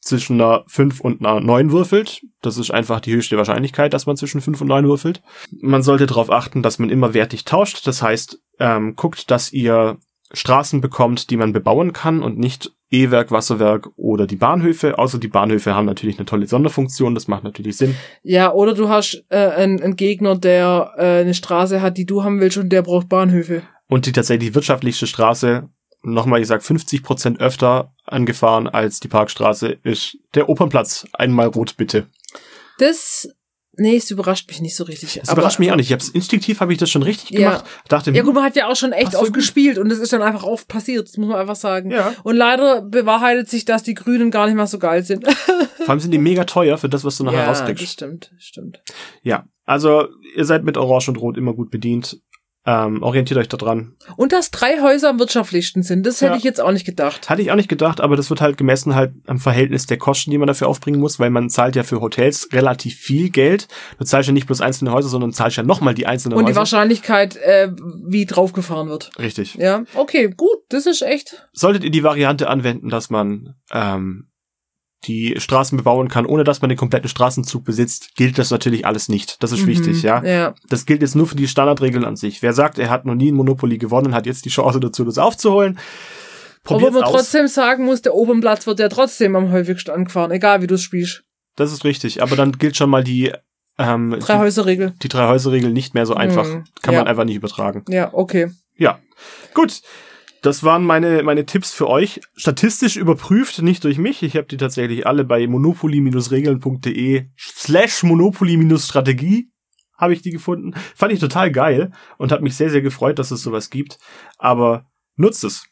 zwischen einer 5 und einer 9 würfelt. Das ist einfach die höchste Wahrscheinlichkeit, dass man zwischen 5 und 9 würfelt. Man sollte darauf achten, dass man immer wertig tauscht. Das heißt, ähm, guckt, dass ihr Straßen bekommt, die man bebauen kann und nicht E-Werk, Wasserwerk oder die Bahnhöfe. Außer die Bahnhöfe haben natürlich eine tolle Sonderfunktion, das macht natürlich Sinn. Ja, oder du hast äh, einen, einen Gegner, der äh, eine Straße hat, die du haben willst und der braucht Bahnhöfe. Und die tatsächlich wirtschaftlichste Straße, nochmal gesagt, 50 Prozent öfter angefahren als die Parkstraße, ist der Opernplatz. Einmal rot bitte. Das Nee, es überrascht mich nicht so richtig. Es überrascht mich auch nicht. Ich hab's, instinktiv habe ich das schon richtig Ja. gemacht. Dachte, Ja gut, man hat ja auch schon echt oft gespielt und es ist dann einfach oft passiert, das muss man einfach sagen. Ja. Und leider bewahrheitet sich, dass die Grünen gar nicht mal so geil sind. vor allem sind die mega teuer für das, was du nachher ja, rauskriegst. stimmt, das stimmt. Ja, also ihr seid mit Orange und Rot immer gut bedient. Ähm, orientiert euch da dran. Und dass drei Häuser am wirtschaftlichsten sind, das hätte Ja. ich jetzt auch nicht gedacht. Hatte ich auch nicht gedacht, aber das wird halt gemessen halt am Verhältnis der Kosten, die man dafür aufbringen muss, weil man zahlt ja für Hotels relativ viel Geld. Du zahlst ja nicht bloß einzelne Häuser, sondern zahlst ja nochmal die einzelnen Und die Häuser. Wahrscheinlichkeit, äh, wie draufgefahren wird. Richtig. Ja, okay, gut, das ist echt. Solltet ihr die Variante anwenden, dass man ähm, die Straßen bebauen kann, ohne dass man den kompletten Straßenzug besitzt, gilt das natürlich alles nicht. Das ist Mhm. wichtig, ja. Ja. Das gilt jetzt nur für die Standardregeln an sich. Wer sagt, er hat noch nie ein Monopoly gewonnen, hat jetzt die Chance dazu, das aufzuholen. Obwohl Probiert's man aus. trotzdem sagen muss, der Opernplatz wird ja trotzdem am häufigsten angefahren, egal wie du es spielst. Das ist richtig. Aber dann gilt schon mal die, ähm, Drei die, Häuser-Regel. die drei Häuser-Regel nicht mehr so einfach. Mhm. Kann Ja. man einfach nicht übertragen. Ja, okay. Ja. Gut. Das waren meine, meine Tipps für euch. Statistisch überprüft, nicht durch mich. Ich habe die tatsächlich alle bei monopoly-regeln.de slash monopoly-strategie habe ich die gefunden. Fand ich total geil und hat mich sehr, sehr gefreut, dass es sowas gibt. Aber nutzt es.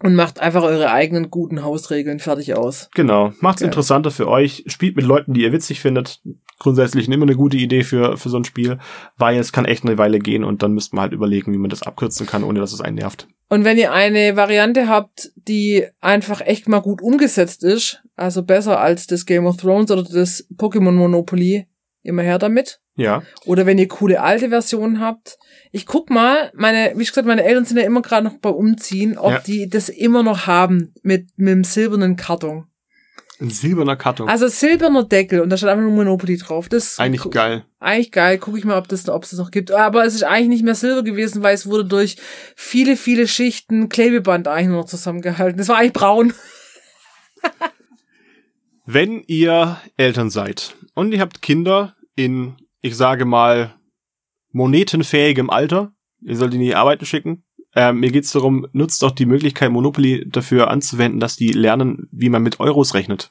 Und macht einfach eure eigenen guten Hausregeln fertig aus. Genau. Macht's Geil. interessanter für euch. Spielt mit Leuten, die ihr witzig findet. Grundsätzlich immer eine gute Idee für, für so ein Spiel, weil es kann echt eine Weile gehen und dann müsst man halt überlegen, wie man das abkürzen kann, ohne dass es einen nervt. Und wenn ihr eine Variante habt, die einfach echt mal gut umgesetzt ist, also besser als das Game of Thrones oder das Pokémon Monopoly, immer her damit. Ja. Oder wenn ihr coole alte Versionen habt. Ich guck mal, meine, wie gesagt, meine Eltern sind ja immer gerade noch beim Umziehen, ob Ja. die das immer noch haben mit, mit dem silbernen Karton. Ein silberner Karton. Also silberner Deckel und da steht einfach nur Monopoly drauf. Das ist Eigentlich geil. Eigentlich geil. Guck ich mal, ob das, ob es das noch gibt. Aber es ist eigentlich nicht mehr Silber gewesen, weil es wurde durch viele, viele Schichten Klebeband eigentlich nur noch zusammengehalten. Das war eigentlich braun. Wenn ihr Eltern seid und ihr habt Kinder in, ich sage mal, monetenfähigem Alter, ihr sollt in die Arbeiten schicken. Ähm, mir geht's darum, nutzt doch die Möglichkeit, Monopoly dafür anzuwenden, dass die lernen, wie man mit Euros rechnet.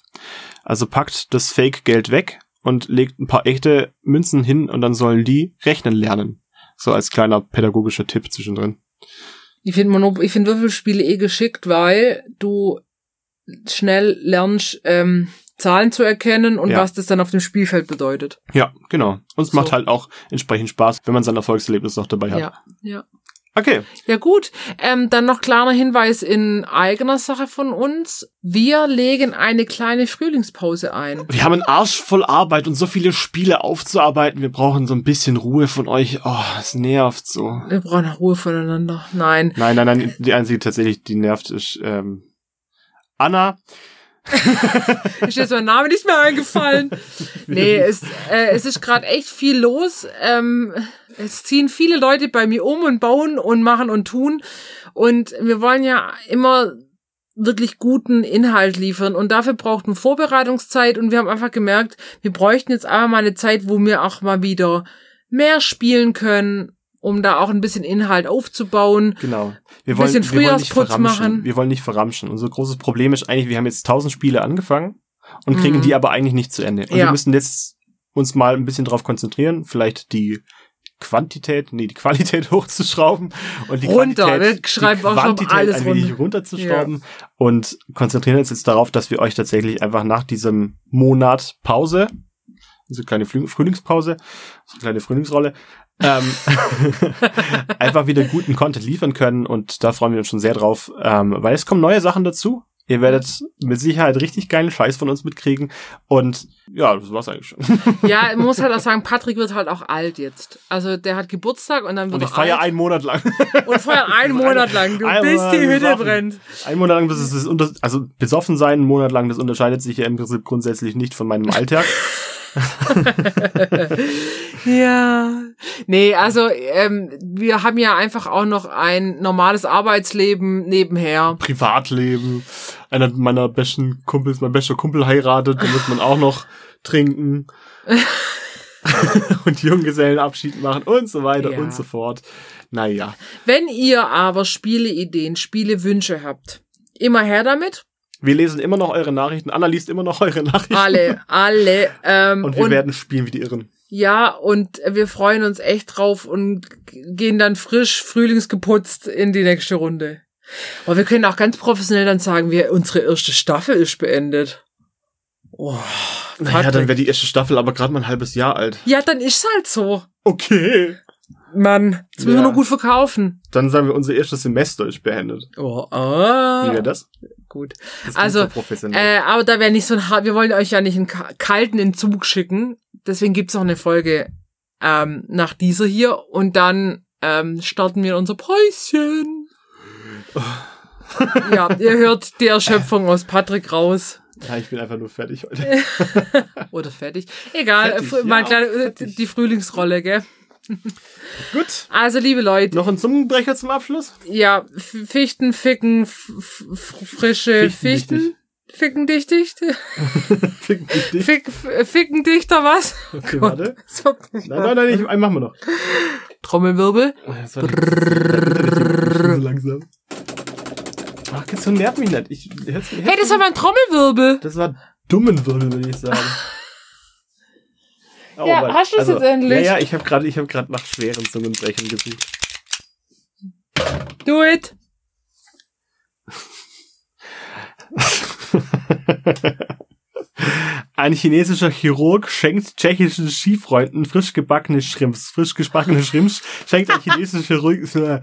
Also packt das Fake-Geld weg und legt ein paar echte Münzen hin und dann sollen die rechnen lernen. So als kleiner pädagogischer Tipp zwischendrin. Ich finde finde Würfelspiele eh geschickt, weil du schnell lernst, ähm, Zahlen zu erkennen und Ja. was das dann auf dem Spielfeld bedeutet. Ja, genau. Und es So. macht halt auch entsprechend Spaß, wenn man sein Erfolgserlebnis noch dabei hat. Ja, ja. Okay. Ja gut, ähm, dann noch kleiner Hinweis in eigener Sache von uns. Wir legen eine kleine Frühlingspause ein. Wir haben einen Arsch voll Arbeit und so viele Spiele aufzuarbeiten. Wir brauchen so ein bisschen Ruhe von euch. Oh, es nervt so. Wir brauchen Ruhe voneinander. Nein. Nein, nein, nein. Die einzige tatsächlich, die nervt, ist ähm, Anna. Ist jetzt mein Name nicht mehr eingefallen. Nee, es, äh, es ist gerade echt viel los. Ähm, es ziehen viele Leute bei mir um und bauen und machen und tun. Und wir wollen ja immer wirklich guten Inhalt liefern und dafür braucht man Vorbereitungszeit und wir haben einfach gemerkt, wir bräuchten jetzt einfach mal eine Zeit, wo wir auch mal wieder mehr spielen können, um da auch ein bisschen Inhalt aufzubauen. Genau. Wir Ein wollen, bisschen wir wollen nicht Frühjahrsputz verramschen. machen. Wir wollen nicht verramschen. Unser großes Problem ist eigentlich, wir haben jetzt tausend Spiele angefangen und kriegen Mhm. die aber eigentlich nicht zu Ende. Und Ja. wir müssen jetzt uns mal ein bisschen drauf konzentrieren, vielleicht die Quantität, nee, die Qualität hochzuschrauben und die Runter, Quantität, die Quantität alles ein wenig runter. runterzuschrauben und konzentrieren uns jetzt darauf, dass wir euch tatsächlich einfach nach diesem Monat Pause, so eine kleine Früh- Frühlingspause, so eine kleine Frühlingsrolle, ähm, einfach wieder guten Content liefern können und da freuen wir uns schon sehr drauf, ähm, weil es kommen neue Sachen dazu. Ihr werdet mit Sicherheit richtig geilen Scheiß von uns mitkriegen. Und ja, das war's eigentlich schon. Ja, man muss halt auch sagen, Patrick wird halt auch alt jetzt. Also der hat Geburtstag und dann wird Und ich er feiere alt. einen Monat lang. Und feiert einen Monat lang, du Ein bis Monat die Hütte brennt. Einen Monat lang, das ist das unter also besoffen sein, einen Monat lang, das unterscheidet sich ja im Prinzip grundsätzlich nicht von meinem Alltag. Ja. Nee, also ähm, wir haben ja einfach auch noch ein normales Arbeitsleben nebenher. Privatleben. Einer meiner besten Kumpels, mein bester Kumpel heiratet, da muss man auch noch trinken. und Junggesellenabschied machen und so weiter Ja. und so fort. Naja. Wenn ihr aber Spieleideen, Spielewünsche habt, immer her damit. Wir lesen immer noch eure Nachrichten. Anna liest immer noch eure Nachrichten. Alle, alle. Ähm, Und wir werden spielen wie die Irren. Ja, und wir freuen uns echt drauf und gehen dann frisch, frühlingsgeputzt in die nächste Runde. Aber wir können auch ganz professionell dann sagen, wir, unsere erste Staffel ist beendet. Oh, Naja, dann wäre die erste Staffel aber gerade mal ein halbes Jahr alt. ja, dann ist's halt so. Okay. Mann, das müssen wir Ja. nur gut verkaufen. Dann sagen wir, unser erstes Semester ist beendet. Oh, Wie ah, wäre das? gut. das Also, so professionell. Äh, aber da wäre nicht so ein, wir wollen euch ja nicht einen ka- kalten Entzug schicken. Deswegen gibt's auch eine Folge ähm, nach dieser hier und dann ähm, starten wir unser Päuschen. ja, ihr hört die Erschöpfung aus Patrick raus. ja, ich bin einfach nur fertig heute. Oder fertig. Egal, Fertig, äh, mein ja, kleiner, fertig. die Frühlingsrolle, gell? Gut. Also, liebe Leute, Noch ein Zungenbrecher zum Abschluss? ja, Fichten, Ficken, frische. Fichten, Ficken dich dicht, Fick dich nicht. Fick, f- Ficken dichter was? Okay, warte. Nicht Nein, nein, nein, ich, einen machen wir noch. Trommelwirbel. Das war ich so langsam. Ach, so nervt mich nicht. Ich, hör's, hör's Hey, das war mal ein Trommelwirbel. das war dummen Wirbel, würde ich sagen. Oh, Ja, Mann. hast du es jetzt endlich? Ja, ja, ich habe gerade ich hab grad nach schweren Zungenbrechern gesucht. Do it. Ein chinesischer Chirurg schenkt tschechischen Skifreunden frisch gebackene Shrimps. Frisch gebackene Shrimps schenkt ein chinesischer Chirurg, äh,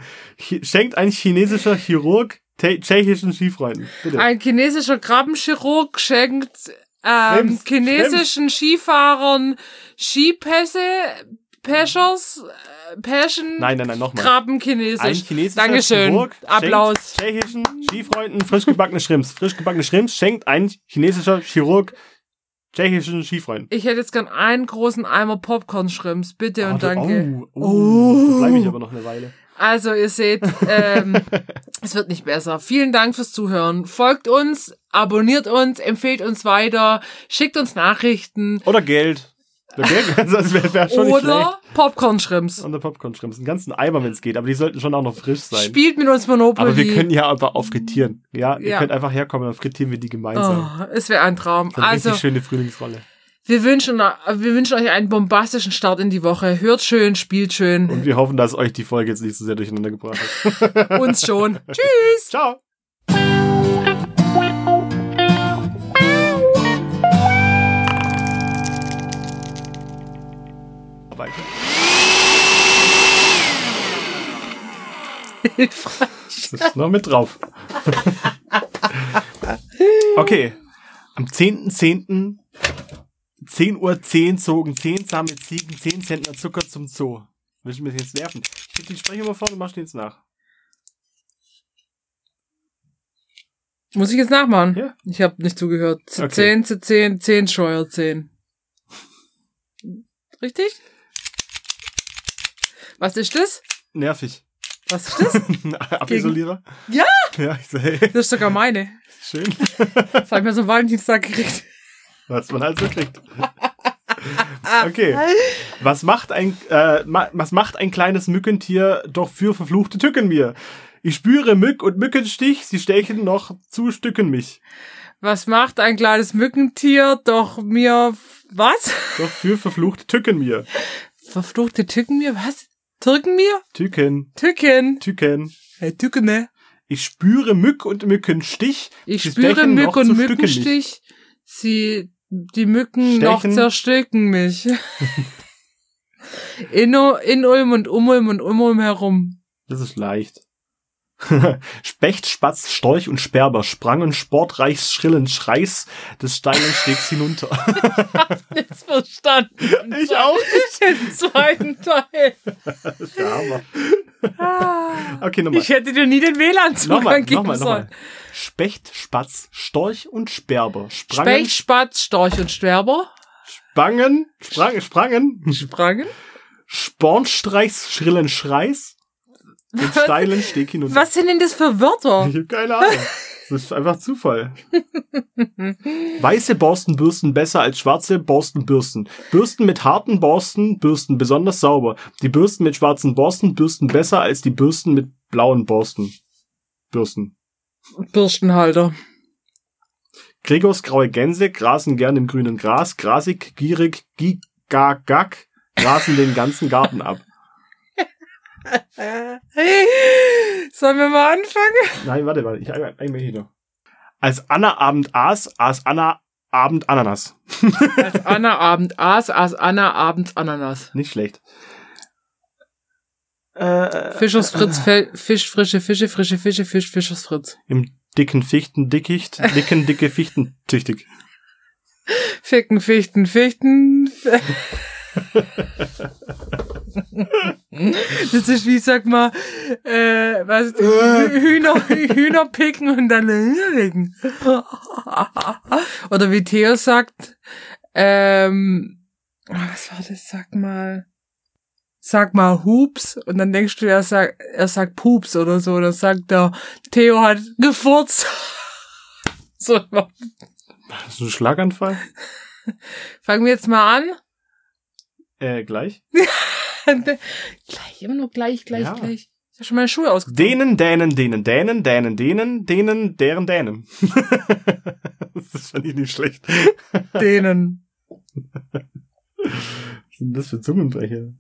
schenkt ein chinesischer Chirurg tschechischen Skifreunden. Bitte. Ein chinesischer Krabbenchirurg schenkt ähm, chinesischen Skifahrern Skipässe, Peschers, äh, Peschen, nein, nein, nein, nochmal. Krabben Ein chinesisch. chinesischer Dankeschön. Chirurg Applaus. tschechischen Skifreunden frisch gebackene Shrimps. Frisch gebackene Shrimps schenkt ein chinesischer Chirurg tschechischen Skifreunden. Ich hätte jetzt gern einen großen Eimer Popcorn-Shrimps. Bitte und Oh, danke. Oh, oh, Da bleibe ich aber noch eine Weile. Also, ihr seht, ähm, es wird nicht besser. Vielen Dank fürs Zuhören. Folgt uns, abonniert uns, empfehlt uns weiter, schickt uns Nachrichten Oder Geld. Oder Geld, das wäre wär schon oder Popcorn-Shrimps. Und der Popcorn-Shrimps. Einen ganzen Eimer, wenn es geht. Aber die sollten schon auch noch frisch sein. Spielt mit uns Monopoly. aber wir können ja aber auch frittieren. Ja, ihr Ja. könnt einfach herkommen, dann frittieren wir die gemeinsam. Oh, es wäre ein Traum. Eine Also, richtig schöne Frühlingsrolle. Wir wünschen, wir wünschen euch einen bombastischen Start in die Woche. Hört schön, spielt Und schön. wir hoffen, dass euch die Folge jetzt nicht so sehr durcheinander gebracht hat. Uns schon. Tschüss. Ciao! Weiter. Das ist noch mit drauf. Okay. Am 10.10. 10 Uhr 10 zogen 10 zahme Ziegen 10 Zentner Zucker zum Zoo. Willst du mich jetzt nerven? Ich gebe die Sprecher mal vor und machst den jetzt nach. Muss ich jetzt nachmachen? Ja. Ich habe nicht zugehört. Okay. 10 zu 10, 10 Scheuer 10. Richtig? Was ist das? Nervig. Was ist das? Abisolierer? Ja! Ja, ich so, hey, Das ist sogar meine. schön. Das habe ich mir so Valentinstag gekriegt. Was man halt so kriegt. Okay. Was macht ein, äh, was macht ein kleines Mückentier doch für verfluchte Tücken mir? Ich spüre Mück und Mückenstich, sie stechen noch zu Stücken mich. Was macht ein kleines Mückentier doch mir was? Doch für verfluchte Tücken mir. Verfluchte Tücken mir was? Türken mir? Tücken, Tücken. Tücken. Hey, Tücken, ne? Ich spüre Mück und Mückenstich. Ich spüre Mück und. Mückenstich. Sie, die Mücken noch Stechen. zerstücken mich. in, in Ulm und um Ulm und um Ulm herum. Das ist leicht. Specht, Spatz, Storch und Sperber sprangen sportreich schrillen Schreis des steilen Stegs hinunter. Jetzt verstanden. Ich auch nicht. Den zweiten Teil. Aber. Ah. Okay, nochmal. Ich hätte dir nie den Nochmal, WLAN-Zugang geben nochmal, sollen. nochmal. Specht, Spatz, Storch und Sperber sprangen, Specht, Spatz, Storch und Sperber sprangen, sprangen, sprangen, sprangen. Spornstreichs schrillen Schreis den steilen Steg hinunter. Was sind denn das für Wörter? Ich habe keine Ahnung. Das ist einfach Zufall. Weiße Borsten bürsten besser als schwarze Borsten bürsten. Bürsten mit harten Borsten bürsten besonders sauber. Die Bürsten mit schwarzen Borsten bürsten besser als die Bürsten mit blauen Borsten. Bürsten. Bürstenhalter. Gregors graue Gänse grasen gern im grünen Gras. Grasig, gierig, gigagag grasen den ganzen Garten ab. Sollen wir mal anfangen? Nein, warte, warte. Ich einmal hier noch. Als Anna Abend aß, aß Anna Abend Ananas. Als Anna Abend aß, aß Anna abends Ananas. Nicht schlecht. Äh, Fischers Fritz, Fel Fisch, frische Fische, frische Fische, Fisch, Fischers Fritz. Im dicken Fichten dickicht, dicken dicke Fichten tüchtig. Ficken, Fichten, Fichten. Das ist wie, sag mal, äh, was, Hühner, Hühner picken und dann Hühner picken. Oder wie Theo sagt, ähm, was war das, sag mal, sag mal Hups und dann denkst du, er sagt, er sagt Pups oder so, dann sagt er, Theo hat gefurzt. So, Hast du einen Schlaganfall? fangen wir jetzt mal an. Äh, gleich. gleich, immer nur gleich, gleich, Ja. gleich. Ich hab schon meine Schuhe ausgezogen. Denen, denen, denen, denen, denen, denen, denen, deren, denen. das fand ich nicht schlecht. Denen. Was sind das für Zungenbrecher?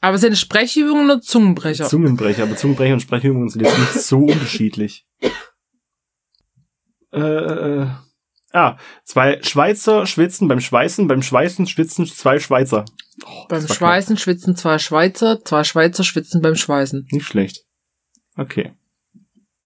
Aber sind Sprechübungen oder Zungenbrecher? Zungenbrecher, aber Zungenbrecher und Sprechübungen sind jetzt nicht so unterschiedlich. Äh, äh, ah, zwei Schweizer schwitzen beim Schweißen, beim Schweißen schwitzen zwei Schweizer. Oh, beim Schweißen schwitzen zwei Schweizer, zwei Schweizer schwitzen beim Schweißen. knapp. Nicht schlecht. Okay.